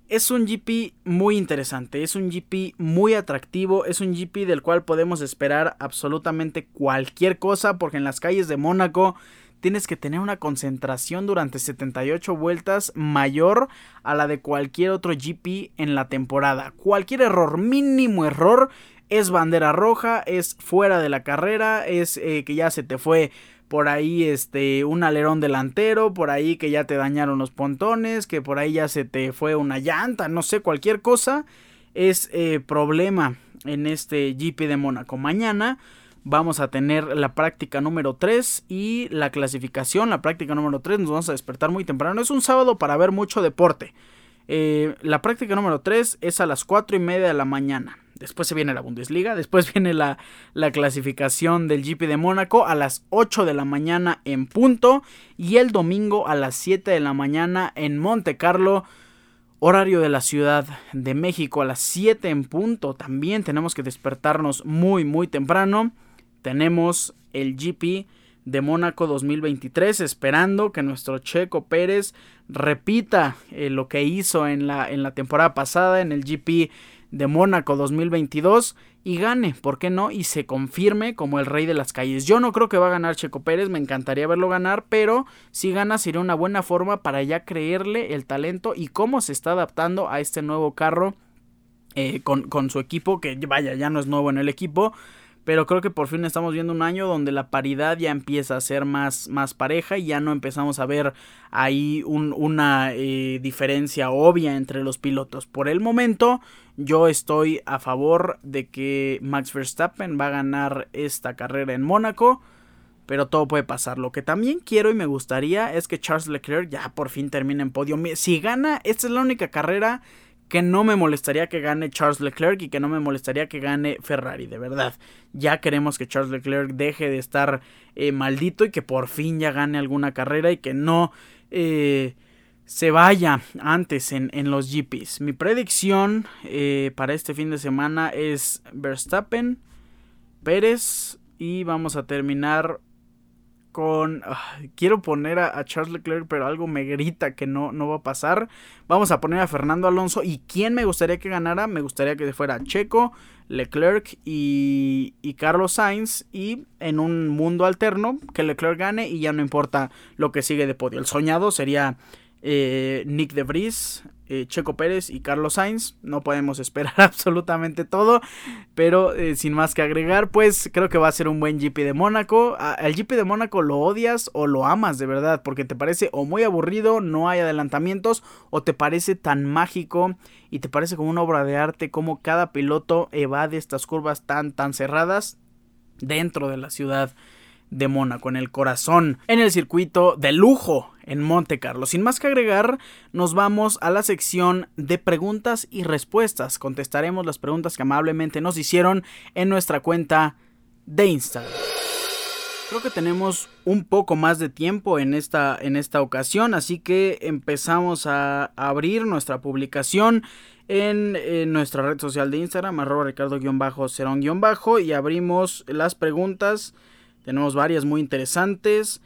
Es un GP muy interesante, es un GP muy atractivo, es un GP del cual podemos esperar absolutamente cualquier cosa porque en las calles de Mónaco tienes que tener una concentración durante 78 vueltas mayor a la de cualquier otro GP en la temporada. Cualquier error, mínimo error, es bandera roja, es fuera de la carrera, es eh, que ya se te fue por ahí este un alerón delantero, por ahí que ya te dañaron los pontones, que por ahí ya se te fue una llanta, no sé, cualquier cosa es eh, problema en este GP de Mónaco. Mañana vamos a tener la práctica número 3 y la clasificación, la práctica número 3, nos vamos a despertar muy temprano. Es un sábado para ver mucho deporte. Eh, la práctica número 3 es a las 4 y media de la mañana. Después se viene la Bundesliga, después viene la, la, clasificación del GP de Mónaco a las 8 de la mañana en punto y el domingo a las 7 de la mañana en Monte Carlo. Horario de la Ciudad de México a las 7 en punto. También tenemos que despertarnos muy muy temprano tenemos el GP de Mónaco 2023 esperando que nuestro Checo Pérez repita eh, lo que hizo en la, en la temporada pasada en el GP de Mónaco 2022 y gane, ¿por qué no? Y se confirme como el rey de las calles. Yo no creo que va a ganar Checo Pérez, me encantaría verlo ganar, pero si gana sería una buena forma para ya creerle el talento y cómo se está adaptando a este nuevo carro eh, con, con su equipo, que vaya, ya no es nuevo en el equipo, pero creo que por fin estamos viendo un año donde la paridad ya empieza a ser más, más pareja y ya no empezamos a ver ahí una eh, diferencia obvia entre los pilotos. Por el momento yo estoy a favor de que Max Verstappen va a ganar esta carrera en Mónaco pero todo puede pasar. Lo que también quiero y me gustaría es que Charles Leclerc ya por fin termine en podio. Si gana, esta es la única carrera que no me molestaría que gane Charles Leclerc y que no me molestaría que gane Ferrari, de verdad. Ya queremos que Charles Leclerc deje de estar eh, maldito y que por fin ya gane alguna carrera y que no eh, se vaya antes en, los GPs. Mi predicción eh, para este fin de semana es Verstappen, Pérez y vamos a terminar con... quiero poner a, Charles Leclerc, pero algo me grita que no, no va a pasar. Vamos a poner a Fernando Alonso. ¿Y quién me gustaría que ganara? Me gustaría que fuera Checo, Leclerc y, y Carlos Sainz. Y en un mundo alterno, que Leclerc gane y ya no importa lo que sigue de podio. El soñado sería eh, Nick de Vries, eh, Checo Pérez y Carlos Sainz. No podemos esperar absolutamente todo, pero eh, sin más que agregar, pues creo que va a ser un buen GP de Mónaco. el GP de Mónaco lo odias o lo amas de verdad, porque te parece o muy aburrido, no hay adelantamientos, o te parece tan mágico y te parece como una obra de arte como cada piloto evade estas curvas tan tan cerradas dentro de la ciudad de Mónaco, en el corazón, en el circuito de lujo en Monte Carlo. Sin más que agregar, nos vamos a la sección de preguntas y respuestas. Contestaremos las preguntas que amablemente nos hicieron en nuestra cuenta de Instagram. Creo que tenemos un poco más de tiempo en esta, en esta ocasión, así que empezamos a abrir nuestra publicación en, nuestra red social de Instagram, arroba ricardo-cerón- y abrimos las preguntas tenemos varias muy interesantes.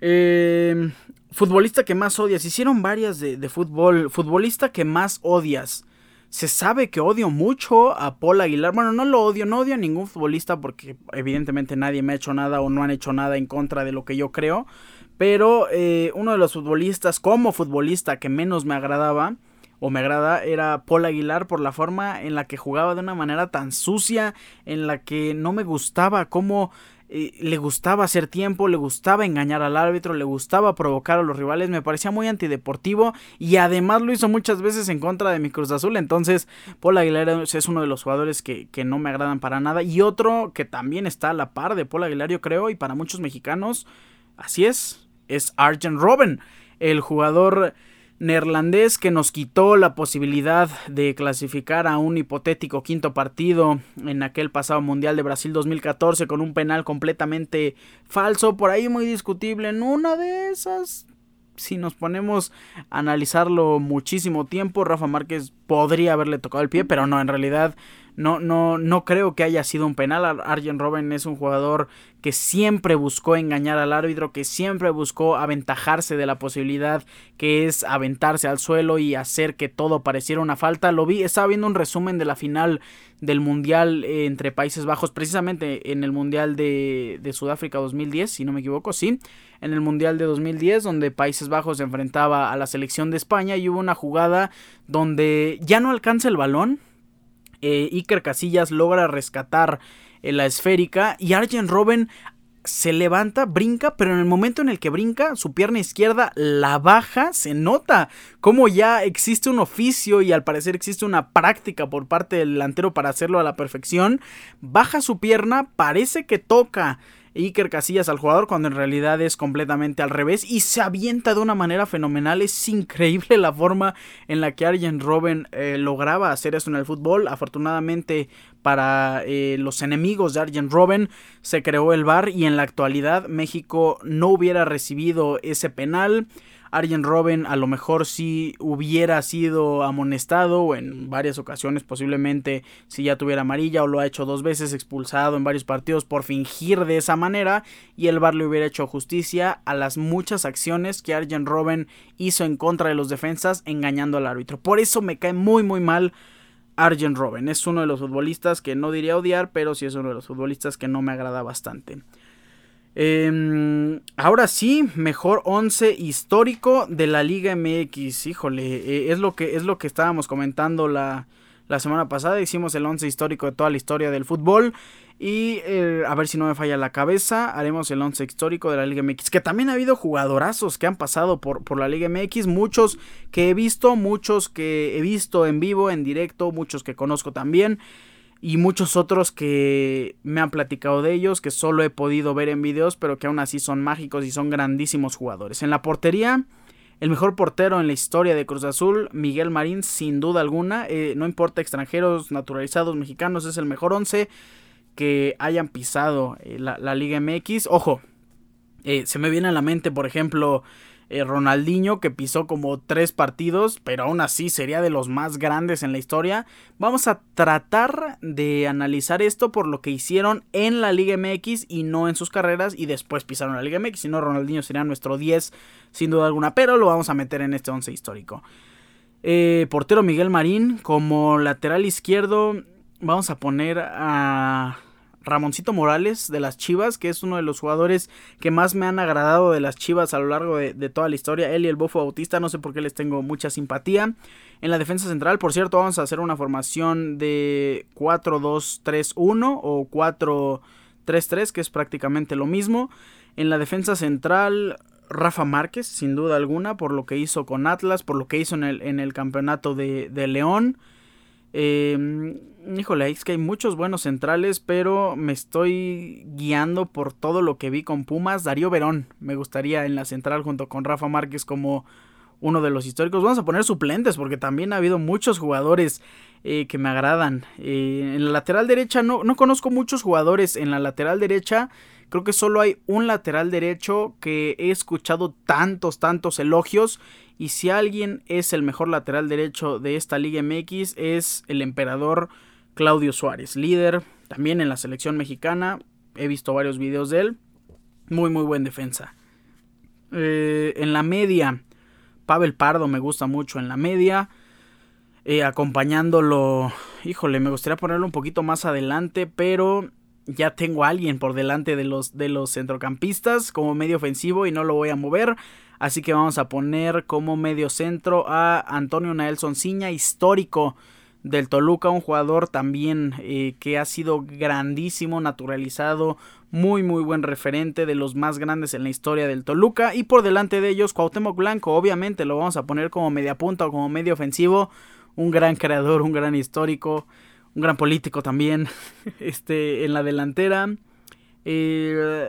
Eh, futbolista que más odias. Hicieron varias de, fútbol. Futbolista que más odias. Se sabe que odio mucho a Paul Aguilar. Bueno, no lo odio, no odio a ningún futbolista porque evidentemente nadie me ha hecho nada o no han hecho nada en contra de lo que yo creo. Pero eh, uno de los futbolistas, como futbolista que menos me agradaba o me agrada, era Paul Aguilar por la forma en la que jugaba de una manera tan sucia, en la que no me gustaba cómo eh, le gustaba hacer tiempo, le gustaba engañar al árbitro, le gustaba provocar a los rivales, me parecía muy antideportivo y además lo hizo muchas veces en contra de mi Cruz Azul, entonces Paul Aguilar es uno de los jugadores que, que no me agradan para nada. Y otro que también está a la par de Paul Aguilar yo creo y para muchos mexicanos, así es, es Arjen Robben, el jugador neerlandés que nos quitó la posibilidad de clasificar a un hipotético quinto partido en aquel pasado Mundial de Brasil 2014 con un penal completamente falso, por ahí muy discutible. En una de esas, si nos ponemos a analizarlo muchísimo tiempo, Rafa Márquez podría haberle tocado el pie, pero no, en realidad no, no, no creo que haya sido un penal. Arjen Robben es un jugador que siempre buscó engañar al árbitro, que siempre buscó aventajarse de la posibilidad que es aventarse al suelo y hacer que todo pareciera una falta. Lo vi, estaba viendo un resumen de la final del Mundial eh, entre Países Bajos, precisamente en el Mundial de, de Sudáfrica 2010, si no me equivoco, sí, en el Mundial de 2010, donde Países Bajos se enfrentaba a la selección de España y hubo una jugada donde ya no alcanza el balón, eh, Iker Casillas logra rescatar eh, la esférica y Arjen Robben se levanta, brinca, pero en el momento en el que brinca, su pierna izquierda la baja, se nota como ya existe un oficio y al parecer existe una práctica por parte del delantero para hacerlo a la perfección. Baja su pierna, parece que toca Iker Casillas al jugador cuando en realidad es completamente al revés y se avienta de una manera fenomenal. Es increíble la forma en la que Arjen Robben eh, lograba hacer eso en el fútbol. Afortunadamente para eh, los enemigos de Arjen Robben se creó el VAR y en la actualidad México no hubiera recibido ese penal. Arjen Robben a lo mejor si hubiera sido amonestado en varias ocasiones posiblemente si ya tuviera amarilla o lo ha hecho dos veces expulsado en varios partidos por fingir de esa manera y el VAR le hubiera hecho justicia a las muchas acciones que Arjen Robben hizo en contra de los defensas engañando al árbitro. Por eso me cae muy muy mal Arjen Robben. Es uno de los futbolistas que no diría odiar, pero sí es uno de los futbolistas que no me agrada bastante. Em, ahora sí, mejor 11 histórico de la Liga MX. Híjole, eh, es, lo que, es lo que estábamos comentando la, la semana pasada. Hicimos el 11 histórico de toda la historia del fútbol. Y eh, a ver si no me falla la cabeza, haremos el 11 histórico de la Liga MX. Que también ha habido jugadorazos que han pasado por, por la Liga MX. Muchos que he visto, muchos que he visto en vivo, en directo, muchos que conozco también. Y muchos otros que me han platicado de ellos, que solo he podido ver en videos, pero que aún así son mágicos y son grandísimos jugadores. En la portería, el mejor portero en la historia de Cruz Azul, Miguel Marín, sin duda alguna. Eh, no importa extranjeros, naturalizados, mexicanos, es el mejor 11 que hayan pisado eh, la, Liga MX. Ojo, eh, se me viene a la mente, por ejemplo, eh, Ronaldinho que pisó como tres partidos, pero aún así sería de los más grandes en la historia. Vamos a tratar de analizar esto por lo que hicieron en la Liga MX y no en sus carreras y después pisaron la Liga MX. Si no, Ronaldinho sería nuestro 10 sin duda alguna, pero lo vamos a meter en este 11 histórico. Eh, portero Miguel Marín como lateral izquierdo. Vamos a poner a Ramoncito Morales de las Chivas, que es uno de los jugadores que más me han agradado de las Chivas a lo largo de, toda la historia. Él y el Bofo Bautista, no sé por qué les tengo mucha simpatía. En la defensa central, por cierto, vamos a hacer una formación de 4-2-3-1 o 4-3-3, que es prácticamente lo mismo. En la defensa central, Rafa Márquez, sin duda alguna, por lo que hizo con Atlas, por lo que hizo en el, en el campeonato de, de León. Eh, híjole, es que hay muchos buenos centrales, pero me estoy guiando por todo lo que vi con Pumas. Darío Verón, me gustaría en la central junto con Rafa Márquez como uno de los históricos. Vamos a poner suplentes porque también ha habido muchos jugadores eh, que me agradan. Eh, en la lateral derecha no, no conozco muchos jugadores. En la lateral derecha creo que solo hay un lateral derecho que he escuchado tantos, tantos elogios y si alguien es el mejor lateral derecho de esta Liga MX es el emperador Claudio Suárez, líder también en la selección mexicana. He visto varios videos de él. Muy, muy buen defensa. Eh, en la media, Pavel Pardo me gusta mucho en la media. Eh, acompañándolo, híjole, me gustaría ponerlo un poquito más adelante, pero ya tengo a alguien por delante de los, de los centrocampistas como medio ofensivo y no lo voy a mover. Así que vamos a poner como medio centro a Antonio Nelson Ciña, histórico del Toluca, un jugador también eh, que ha sido grandísimo, naturalizado, muy muy buen referente de los más grandes en la historia del Toluca. Y por delante de ellos Cuauhtémoc Blanco, obviamente lo vamos a poner como media punta o como medio ofensivo, un gran creador, un gran histórico, un gran político también, este en la delantera. Eh,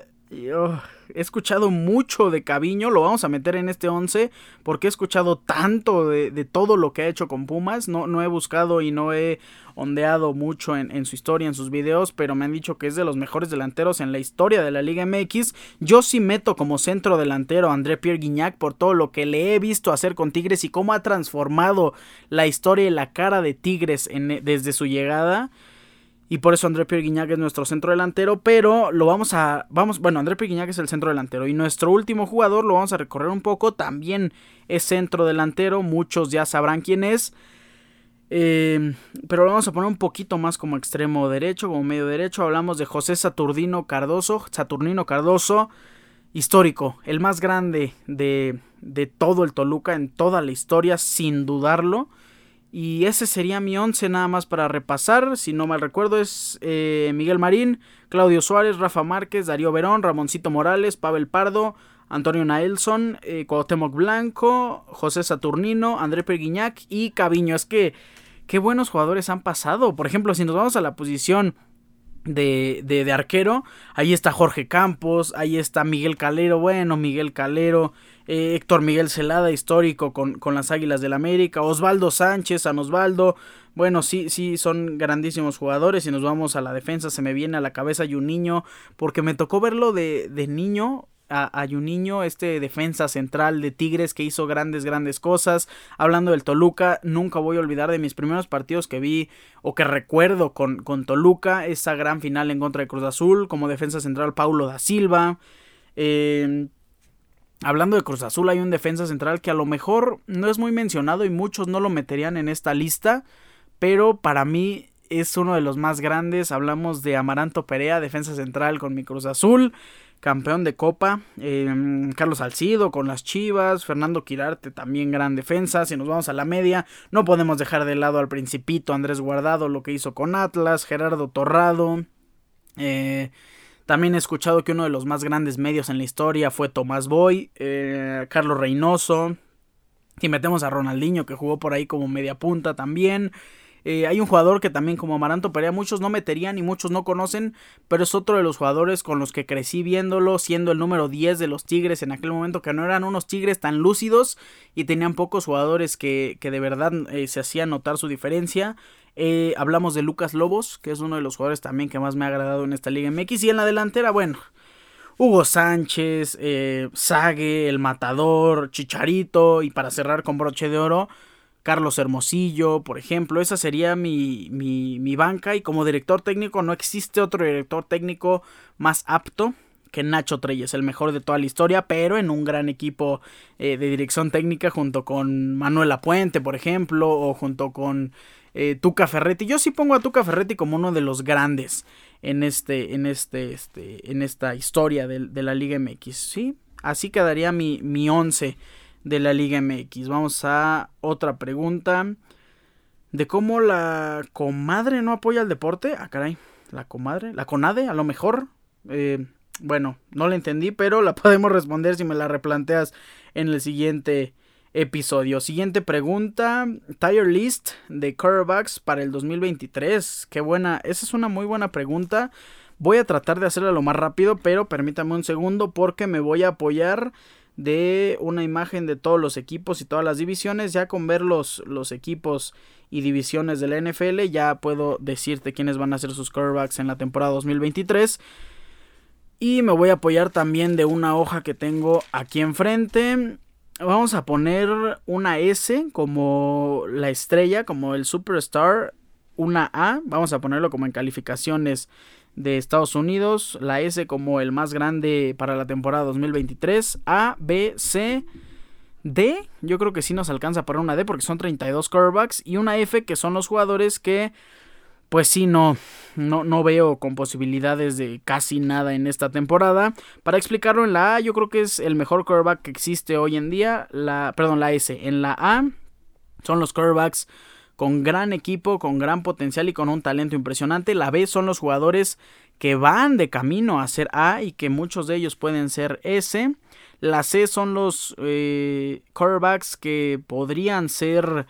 oh, he escuchado mucho de Caviño, lo vamos a meter en este 11 porque he escuchado tanto de, todo lo que ha hecho con Pumas, no, no he buscado y no he ondeado mucho en, su historia, en sus videos, pero me han dicho que es de los mejores delanteros en la historia de la Liga MX. Yo sí meto como centro delantero a André Pierre Guignac por todo lo que le he visto hacer con Tigres y cómo ha transformado la historia y la cara de Tigres desde su llegada. Y por eso André Pierre Guignac es nuestro centro delantero. Pero lo vamos a. Vamos, bueno, André Pierre Guignac es el centro delantero. Y nuestro último jugador lo vamos a recorrer un poco. También es centro delantero. Muchos ya sabrán quién es. Eh, pero lo vamos a poner un poquito más como extremo derecho, como medio derecho. Hablamos de José Saturnino Cardoso. Saturnino Cardoso, histórico, el más grande de, de todo el Toluca en toda la historia, sin dudarlo. Y ese sería mi once nada más para repasar. Si no mal recuerdo es eh, Miguel Marín, Claudio Suárez, Rafa Márquez, Darío Verón, Ramoncito Morales, Pavel Pardo, Antonio Naelson, eh, Cuauhtémoc Blanco, José Saturnino, André Perguiñac y Caviño. Es que qué buenos jugadores han pasado. Por ejemplo, si nos vamos a la posición de, de, de, arquero. Ahí está Jorge Campos, ahí está Miguel Calero, bueno, Miguel Calero, eh, Héctor Miguel Celada, histórico con, con, las Águilas del América, Osvaldo Sánchez, San Osvaldo, bueno, sí, sí, son grandísimos jugadores y nos vamos a la defensa, se me viene a la cabeza y un niño, porque me tocó verlo de, de niño, a, niño este defensa central de Tigres que hizo grandes, grandes cosas. Hablando del Toluca, nunca voy a olvidar de mis primeros partidos que vi o que recuerdo con, con Toluca, esa gran final en contra de Cruz Azul, como defensa central Paulo da Silva. Em, hablando de Cruz Azul, hay un defensa central que a lo mejor no es muy mencionado y muchos no lo meterían en esta lista, pero para mí es uno de los más grandes. Hablamos de Amaranto Perea, defensa central con mi Cruz Azul, campeón de Copa. Em, Carlos Salcido con las Chivas. Fernando Quirarte también gran defensa. Si nos vamos a la media, no podemos dejar de lado al Principito Andrés Guardado, lo que hizo con Atlas. Gerardo Torrado. Eh, también he escuchado que uno de los más grandes medios en la historia fue Tomás Boy, eh, Carlos Reynoso. Si metemos a Ronaldinho que jugó por ahí como media punta también. Eh, hay un jugador que también como Amaranto Perea muchos no meterían y muchos no conocen, pero es otro de los jugadores con los que crecí viéndolo, siendo el número 10 de los Tigres en aquel momento, que no eran unos Tigres tan lúcidos y tenían pocos jugadores que, que de verdad eh, se hacían notar su diferencia. Eh, hablamos de Lucas Lobos, que es uno de los jugadores también que más me ha agradado en esta Liga MX. Y en la delantera, bueno, Hugo Sánchez, eh, Sague, El Matador, Chicharito y para cerrar con broche de oro, Carlos Hermosillo, por ejemplo. Esa sería mi, mi, banca y como director técnico no existe otro director técnico más apto que Nacho Treyes, el mejor de toda la historia, pero en un gran equipo eh, de dirección técnica junto con Manuel Apuente, por ejemplo, o junto con eh, Tuca Ferretti. Yo sí pongo a Tuca Ferretti como uno de los grandes en este, en este, este, en esta historia de, de la Liga MX. Sí, así quedaría mi, mi once de la Liga MX. Vamos a otra pregunta. De cómo la comadre no apoya el deporte. Ah, caray. La comadre. La conade, a lo mejor. Eh, bueno, no la entendí, pero la podemos responder si me la replanteas en el siguiente episodio. Siguiente pregunta. Tire list de quarterbacks para el 2023. Qué buena. Esa es una muy buena pregunta. Voy a tratar de hacerla lo más rápido, pero permítame un segundo porque me voy a apoyar de una imagen de todos los equipos y todas las divisiones. Ya con ver los, los equipos y divisiones de la NFL, ya puedo decirte quiénes van a ser sus quarterbacks en la temporada 2023. Y me voy a apoyar también de una hoja que tengo aquí enfrente. Vamos a poner una S como la estrella, como el superstar. Una A, vamos a ponerlo como en calificaciones de Estados Unidos, la S como el más grande para la temporada 2023, A, B, C, D, yo creo que sí nos alcanza para una D porque son 32 quarterbacks y una F que son los jugadores que pues sí no, no, no veo con posibilidades de casi nada en esta temporada. Para explicarlo en la A, yo creo que es el mejor quarterback que existe hoy en día, la, perdón, la S. En la A son los quarterbacks con gran equipo, con gran potencial y con un talento impresionante. La B son los jugadores que van de camino a ser A y que muchos de ellos pueden ser S. La C son los eh, quarterbacks que podrían ser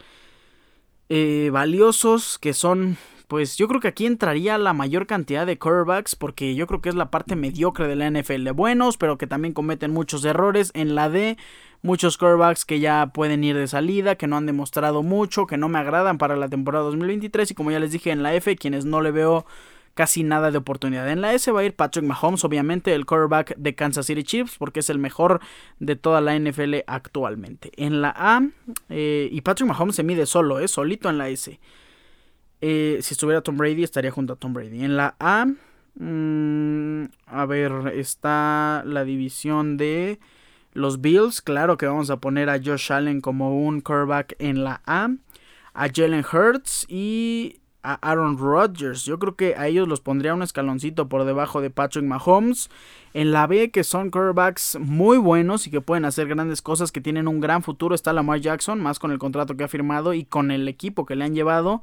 eh, valiosos, que son pues yo creo que aquí entraría la mayor cantidad de quarterbacks porque yo creo que es la parte mediocre de la NFL buenos, pero que también cometen muchos errores. En la D, muchos quarterbacks que ya pueden ir de salida, que no han demostrado mucho, que no me agradan para la temporada 2023 y como ya les dije en la F, quienes no le veo casi nada de oportunidad. En la S va a ir Patrick Mahomes, obviamente el quarterback de Kansas City Chiefs, porque es el mejor de toda la NFL actualmente. En la A, eh, y Patrick Mahomes se mide solo, es solito en la S. Eh, si estuviera Tom Brady, estaría junto a Tom Brady. En la A, mm, a ver, está la división de los Bills. Claro que vamos a poner a Josh Allen como un quarterback en la A. A Jalen Hurts y a Aaron Rodgers. Yo creo que a ellos los pondría un escaloncito por debajo de Patrick Mahomes. En la B, que son quarterbacks muy buenos y que pueden hacer grandes cosas, que tienen un gran futuro, está Lamar Jackson, más con el contrato que ha firmado y con el equipo que le han llevado.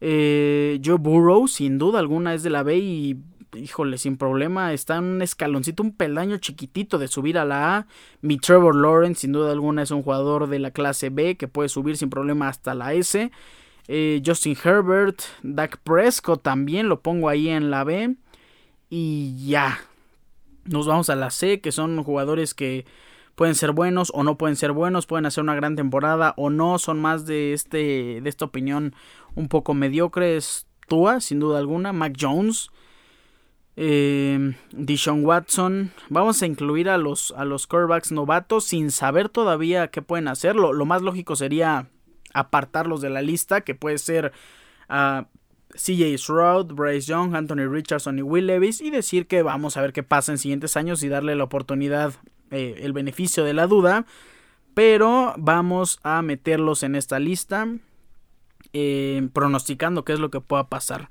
Eh, Joe Burrow, sin duda alguna, es de la B y, híjole, sin problema, está en un escaloncito, un peldaño chiquitito de subir a la A. Mi Trevor Lawrence, sin duda alguna, es un jugador de la clase B que puede subir sin problema hasta la S. Eh, Justin Herbert, Dak Prescott también lo pongo ahí en la B. Y ya. Nos vamos a la C, que son jugadores que pueden ser buenos o no pueden ser buenos, pueden hacer una gran temporada o no, son más de este de esta opinión un poco mediocre es Tua, sin duda alguna, Mac Jones, eh, Dishon Watson. Vamos a incluir a los a los quarterbacks novatos sin saber todavía qué pueden hacer. Lo, más lógico sería apartarlos de la lista, que puede ser a CJ Stroud, Bryce Young, Anthony Richardson y Will Levis y decir que vamos a ver qué pasa en siguientes años y darle la oportunidad eh, el beneficio de la duda. Pero vamos a meterlos en esta lista. eh, pronosticando qué es lo que pueda pasar.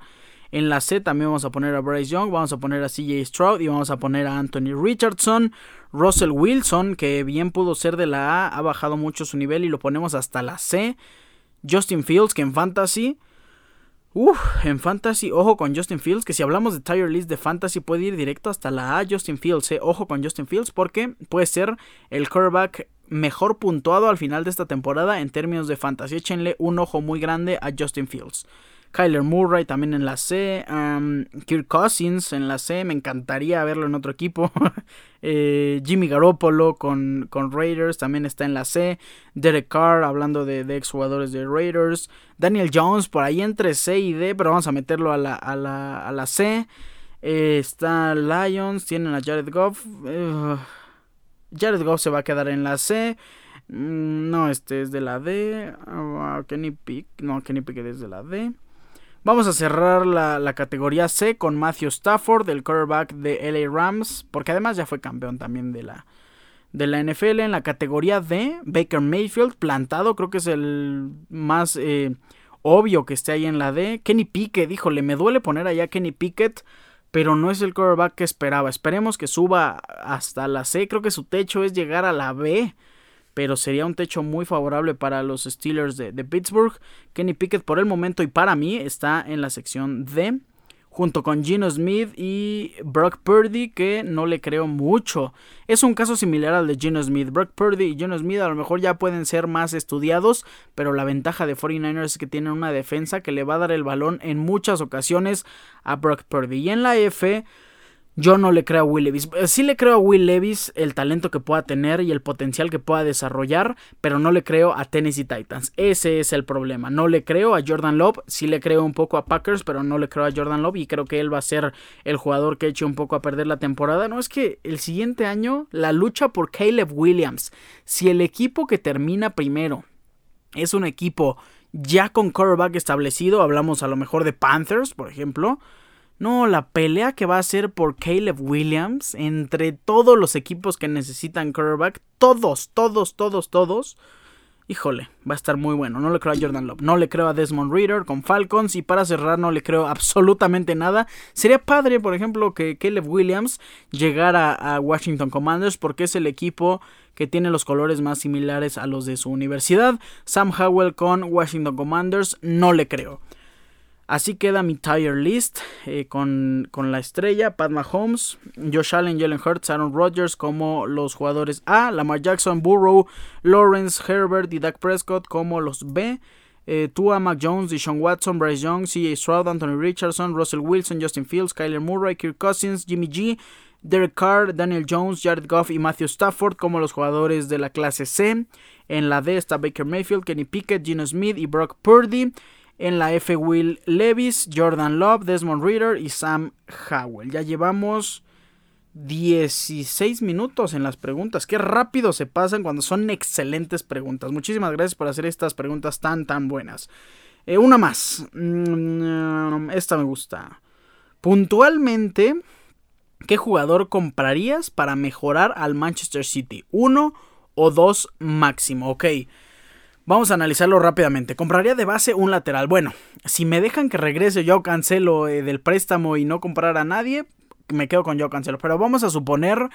En la C también vamos a poner a Bryce Young, vamos a poner a CJ Stroud y vamos a poner a Anthony Richardson. Russell Wilson, que bien pudo ser de la A, ha bajado mucho su nivel y lo ponemos hasta la C. Justin Fields, que en Fantasy Uf, en Fantasy, ojo con Justin Fields, que si hablamos de tier list de Fantasy puede ir directo hasta la A Justin Fields, eh. ojo con Justin Fields porque puede ser el quarterback mejor puntuado al final de esta temporada en términos de Fantasy. Échenle un ojo muy grande a Justin Fields. Kyler Murray también en la C. Kirk Cousins en la C. Me encantaría verlo en otro equipo. Eh, Jimmy Garoppolo con, con, Raiders también está en la C. Derek Carr hablando de, de exjugadores de Raiders. Daniel Jones por ahí entre C y D, pero vamos a meterlo a la, a la, a la C. Eh, está Lions, tienen a Jared Goff. Jared Goff se va a quedar en la C. Mm, no, este es de la D. Ah, Kenny Pick. No, Kenny Pick es de la D. Vamos a cerrar la, categoría C con Matthew Stafford, el quarterback de LA Rams, porque además ya fue campeón también de la, de la NFL. En la categoría D, Baker Mayfield, plantado, creo que es el más eh, obvio que esté ahí en la D. Kenny Pickett, híjole, me duele poner allá Kenny Pickett, pero no es el quarterback que esperaba. Esperemos que suba hasta la C, creo que su techo es llegar a la B pero sería un techo muy favorable para los Steelers de, Pittsburgh. Kenny Pickett por el momento y para mí está en la sección D, junto con Gino Smith y Brock Purdy, que no le creo mucho. Es un caso similar al de Gino Smith. Brock Purdy y Gino Smith a lo mejor ya pueden ser más estudiados, pero la ventaja de 49ers es que tienen una defensa que le va a dar el balón en muchas ocasiones a Brock Purdy. Y en la F yo no le creo a Will Levis. Eh, sí le creo a Will Levis el talento que pueda tener y el potencial que pueda desarrollar, pero no le creo a Tennessee Titans. Ese es el problema. No le creo a Jordan Love. Sí le creo un poco a Packers, pero no le creo a Jordan Love y creo que él va a ser el jugador que eche un poco a perder la temporada. No es que el siguiente año la lucha por Caleb Williams. Si el equipo que termina primero es un equipo ya con quarterback establecido, hablamos a lo mejor de Panthers, por ejemplo no, la pelea que va a ser por Caleb Williams entre todos los equipos que necesitan quarterback, todos, todos, todos, todos. Híjole, va a estar muy bueno. No le creo a Jordan Love, no le creo a Desmond Reader con Falcons y para cerrar no le creo absolutamente nada. Sería padre, por ejemplo, que Caleb Williams llegara a Washington Commanders porque es el equipo que tiene los colores más similares a los de su universidad. Sam Howell con Washington Commanders no le creo. Así queda mi tier list eh, con, la estrella, Pat Mahomes, Josh Allen, Jalen Hurts, Aaron Rodgers como los jugadores A, Lamar Jackson, Burrow, Lawrence, Herbert y Dak Prescott como los B, eh, Tua, Mac Jones, Deshaun Watson, Bryce Young, C.J. Stroud, Anthony Richardson, Russell Wilson, Justin Fields, Kyler Murray, Kirk Cousins, Jimmy G, Derek Carr, Daniel Jones, Jared Goff y Matthew Stafford como los jugadores de la clase C. En la D está Baker Mayfield, Kenny Pickett, Gino Smith y Brock Purdy. En la F, Will Levis, Jordan Love, Desmond Reader y Sam Howell. Ya llevamos 16 minutos en las preguntas. Qué rápido se pasan cuando son excelentes preguntas. Muchísimas gracias por hacer estas preguntas tan, tan buenas. Eh, una más. Mm, esta me gusta. Puntualmente, ¿qué jugador comprarías para mejorar al Manchester City? ¿Uno o dos máximo? Ok. Vamos a analizarlo rápidamente. Compraría de base un lateral. Bueno, si me dejan que regrese yo cancelo eh, del préstamo y no comprar a nadie, me quedo con yo cancelo. Pero vamos a suponer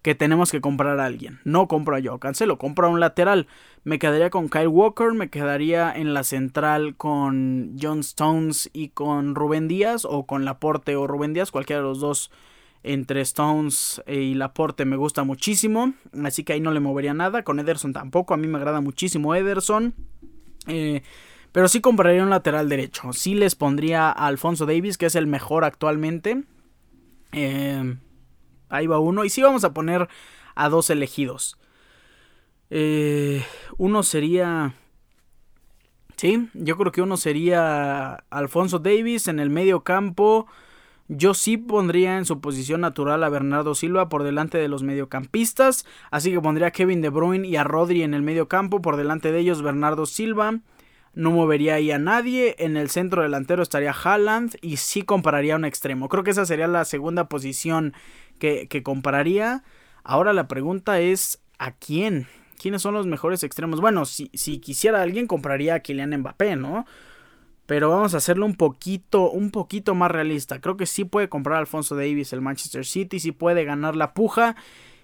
que tenemos que comprar a alguien. No compro a yo cancelo, compro a un lateral. Me quedaría con Kyle Walker, me quedaría en la central con John Stones y con Rubén Díaz o con Laporte o Rubén Díaz, cualquiera de los dos entre Stones y Laporte me gusta muchísimo. Así que ahí no le movería nada. Con Ederson tampoco. A mí me agrada muchísimo Ederson. Eh, pero sí compraría un lateral derecho. Sí les pondría a Alfonso Davis, que es el mejor actualmente. Eh, ahí va uno. Y sí vamos a poner a dos elegidos. Eh, uno sería... Sí, yo creo que uno sería Alfonso Davis en el medio campo. Yo sí pondría en su posición natural a Bernardo Silva por delante de los mediocampistas, así que pondría a Kevin De Bruyne y a Rodri en el medio campo, por delante de ellos Bernardo Silva. No movería ahí a nadie. En el centro delantero estaría Haaland y sí compararía un extremo. Creo que esa sería la segunda posición que, que compararía. Ahora la pregunta es: ¿a quién? ¿Quiénes son los mejores extremos? Bueno, si, si quisiera alguien, compraría a Kylian Mbappé, ¿no? Pero vamos a hacerlo un poquito, un poquito más realista. Creo que sí puede comprar Alfonso Davis el Manchester City, sí puede ganar la puja.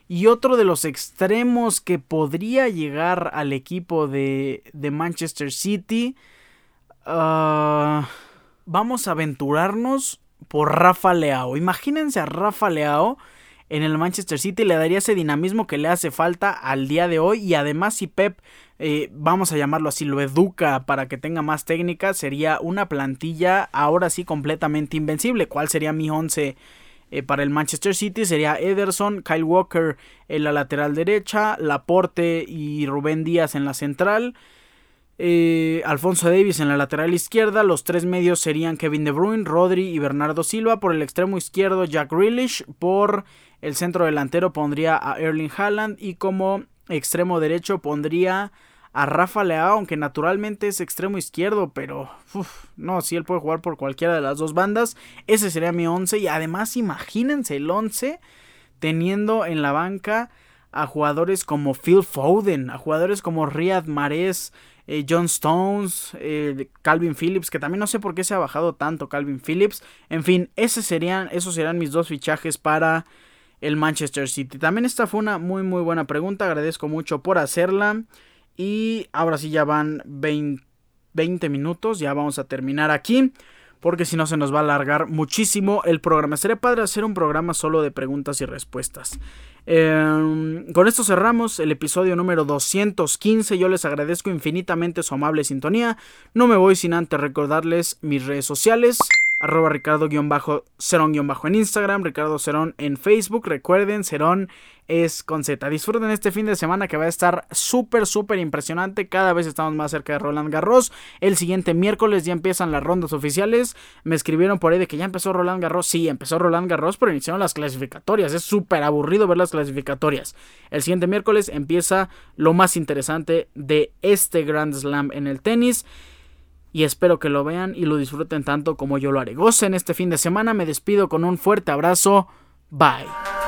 Y otro de los extremos que podría llegar al equipo de, de Manchester City. Ah, vamos a aventurarnos por Rafa Leao. Imagínense a Rafa Leao en el Manchester City. Le daría ese dinamismo que le hace falta al día de hoy. Y además si Pep, eh, vamos a llamarlo así, lo educa para que tenga más técnica, sería una plantilla ahora sí completamente invencible. ¿Cuál sería mi 11? Eh, para el Manchester City sería Ederson, Kyle Walker en la lateral derecha, Laporte y Rubén Díaz en la central. Eh, Alfonso Davis en la lateral izquierda. Los tres medios serían Kevin De Bruyne, Rodri y Bernardo Silva. Por el extremo izquierdo, Jack Grealish. Por el centro delantero pondría a Erling Haaland. Y como extremo derecho pondría a Rafa Leao, aunque naturalmente es extremo izquierdo, pero no, si él puede jugar por cualquiera de las dos bandas, ese sería mi 11 y además imagínense el 11 teniendo en la banca a jugadores como Phil Foden, a jugadores como Riyad Mahrez, eh, John Stones, eh, Calvin Phillips, que también no sé por qué se ha bajado tanto Calvin Phillips. En fin, ese serían, esos serían mis dos fichajes para el Manchester City. También esta fue una muy muy buena pregunta, agradezco mucho por hacerla. Y ahora sí ya van 20, minutos, ya vamos a terminar aquí. Porque si no se nos va a alargar muchísimo el programa. Sería padre hacer un programa solo de preguntas y respuestas. Em, con esto cerramos el episodio número 215. Yo les agradezco infinitamente su amable sintonía. No me voy sin antes recordarles mis redes sociales arroba Ricardo-Cerón- en Instagram, Ricardo Cerón en Facebook. Recuerden, Cerón es con Z. Disfruten este fin de semana que va a estar súper, súper impresionante. Cada vez estamos más cerca de Roland Garros. El siguiente miércoles ya empiezan las rondas oficiales. Me escribieron por ahí de que ya empezó Roland Garros. Sí, empezó Roland Garros, pero iniciaron las clasificatorias. Es súper aburrido ver las clasificatorias. El siguiente miércoles empieza lo más interesante de este Grand Slam en el tenis y espero que lo vean y lo disfruten tanto como yo lo haré. Gocen este fin de semana, me despido con un fuerte abrazo, bye.